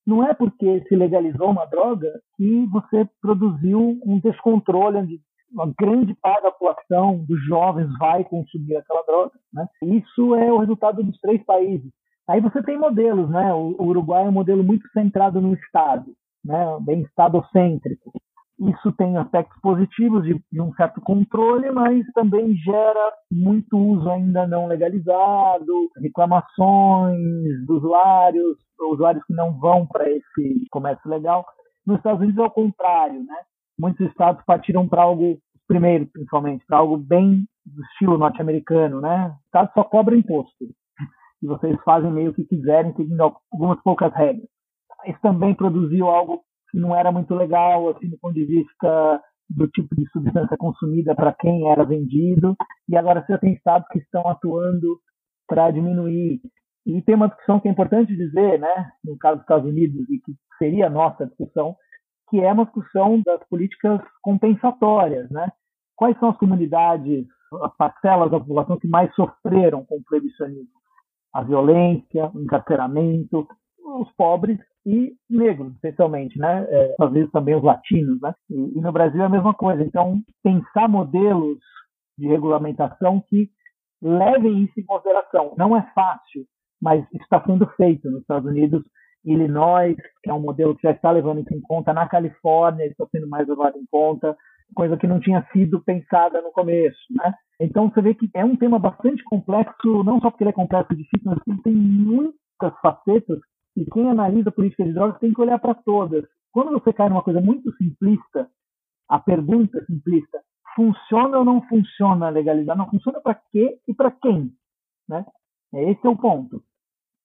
não é porque se legalizou uma droga que você produziu um descontrole onde uma grande parte da população dos jovens vai consumir aquela droga. Né? Isso é o resultado dos três países. Aí você tem modelos, né? O, Uruguai é um modelo muito centrado no Estado, né? bem estadocêntrico. Isso tem aspectos positivos de, de, um certo controle, mas também gera muito uso ainda não legalizado, reclamações dos usuários, usuários que não vão para esse comércio legal. Nos Estados Unidos é o contrário, né? Muitos estados partiram para algo, primeiro, principalmente, para algo bem do estilo norte-americano, né? O estado só cobra imposto. E vocês fazem meio que quiserem, seguindo algumas poucas regras. Isso também produziu algo não era muito legal, assim, do ponto de vista do tipo de substância consumida para quem era vendido, e agora você tem estados que estão atuando para diminuir. E tem uma discussão que é importante dizer, né, no caso dos Estados Unidos, e que seria a nossa discussão, que é uma discussão das políticas compensatórias, né? Quais são as comunidades, as parcelas da população que mais sofreram com o proibicionismo? A violência, o encarceramento, os pobres e negros, especialmente, né? É, às vezes também os latinos, né? E, e no Brasil é a mesma coisa. Então, pensar modelos de regulamentação que levem isso em consideração. Não é fácil, mas está sendo feito nos Estados Unidos. Illinois, que é um modelo que já está levando isso em conta, na Califórnia está sendo mais levado em conta, coisa que não tinha sido pensada no começo, né? Então você vê que é um tema bastante complexo, não só porque ele é complexo e difícil, mas ele tem muitas facetas e quem analisa política de drogas tem que olhar para todas. Quando você cai numa coisa muito simplista, a pergunta é simplista, funciona ou não funciona legalizar? Não funciona para quê e para quem? Né? Esse é o ponto.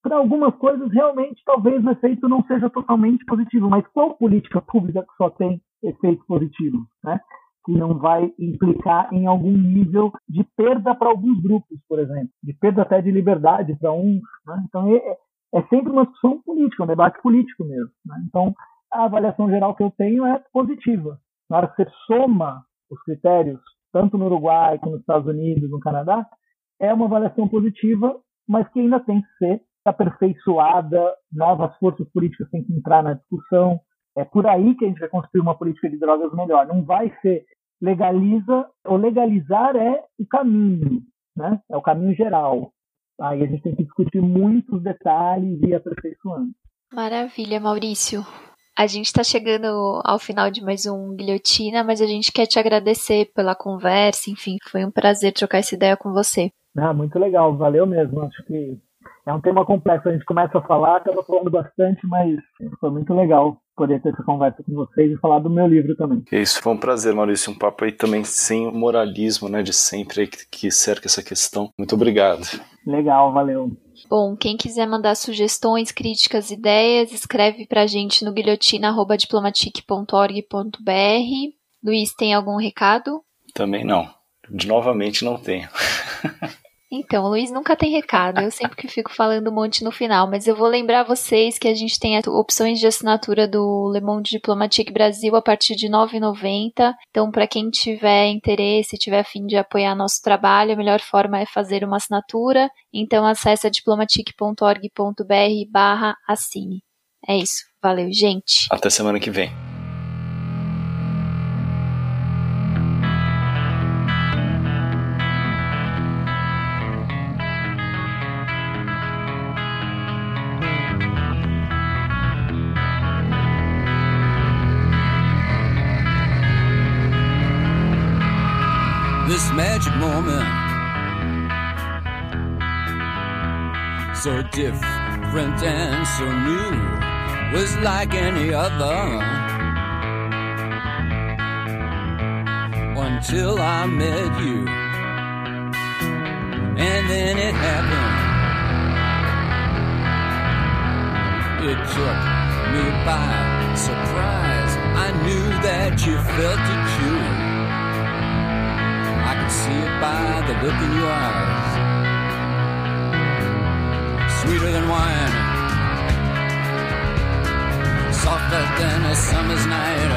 Para algumas coisas, realmente, talvez o efeito não seja totalmente positivo, mas qual política pública que só tem efeito positivo? Né? Que não vai implicar em algum nível de perda para alguns grupos, por exemplo, de perda até de liberdade para uns. Né? Então, é, sempre uma discussão política, um debate político mesmo. Né? Então, a avaliação geral que eu tenho é positiva. Na hora que você soma os critérios, tanto no Uruguai como nos Estados Unidos, no Canadá, é uma avaliação positiva, mas que ainda tem que ser aperfeiçoada, novas forças políticas têm que entrar na discussão. É por aí que a gente vai construir uma política de drogas melhor. Não vai ser legaliza, ou legalizar é o caminho, né? é o caminho geral. Aí a gente tem que discutir muitos detalhes e ir aperfeiçoando. Maravilha, Maurício. A gente está chegando ao final de mais um Guilhotina, mas a gente quer te agradecer pela conversa, enfim, foi um prazer trocar essa ideia com você. Ah, muito legal, valeu mesmo. Acho que é um tema complexo. A gente começa a falar, acaba falando bastante, mas foi muito legal poder ter essa conversa com vocês e falar do meu livro também. Isso, foi um prazer, Maurício. Um papo aí também sem moralismo, né, de sempre aí que, que cerca essa questão. Muito obrigado. Legal, valeu. Bom, quem quiser mandar sugestões, críticas, ideias, escreve pra gente no guilhotina.diplomatic.org.br. Luiz, tem algum recado? Também não. De novamente não tenho. <laughs> Então, o Luiz nunca tem recado, eu sempre que fico falando um monte no final, mas eu vou lembrar vocês que a gente tem opções de assinatura do Le Monde Diplomatique Brasil a partir de R$ 9,90. Então, para quem tiver interesse, tiver fim de apoiar nosso trabalho, a melhor forma é fazer uma assinatura. Então, acesse diplomatique.org.br barra assine. É isso. Valeu, gente. Até semana que vem. Magic moment. So different and so new, was like any other. Until I met you, and then it happened. It took me by surprise. I knew that you felt it too see it by the look in your eyes. Sweeter than wine, softer than a summer's night.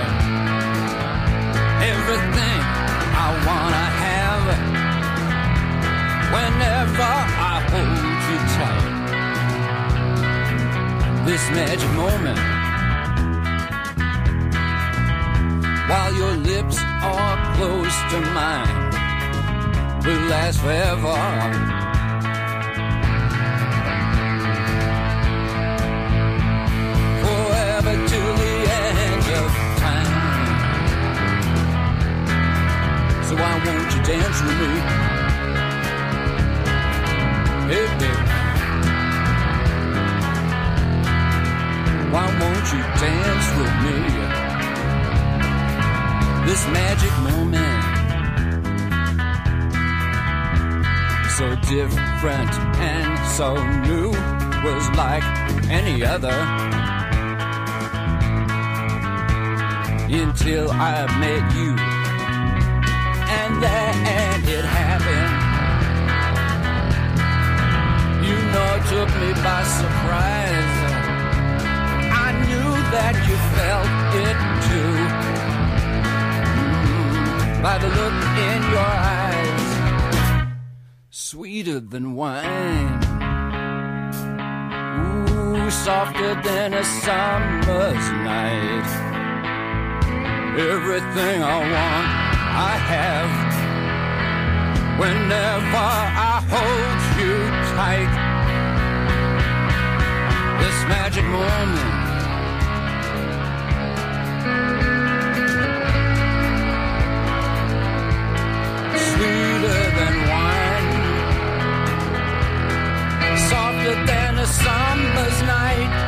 Everything I wanna have whenever I hold you tight. This magic moment. While your lips are close to mine will last forever. Forever till the end of time. So why won't you dance with me? Hey, baby. Why won't you dance with me? This magic moment so different and so new was like any other. Until I met you, and then it happened. You know, it took me by surprise. I knew that you felt it too, mm-hmm. by the look in your eyes sweeter than wine. Ooh, softer than a summer's night. Everything I want, I have. Whenever I hold you tight, this magic moment summer's night.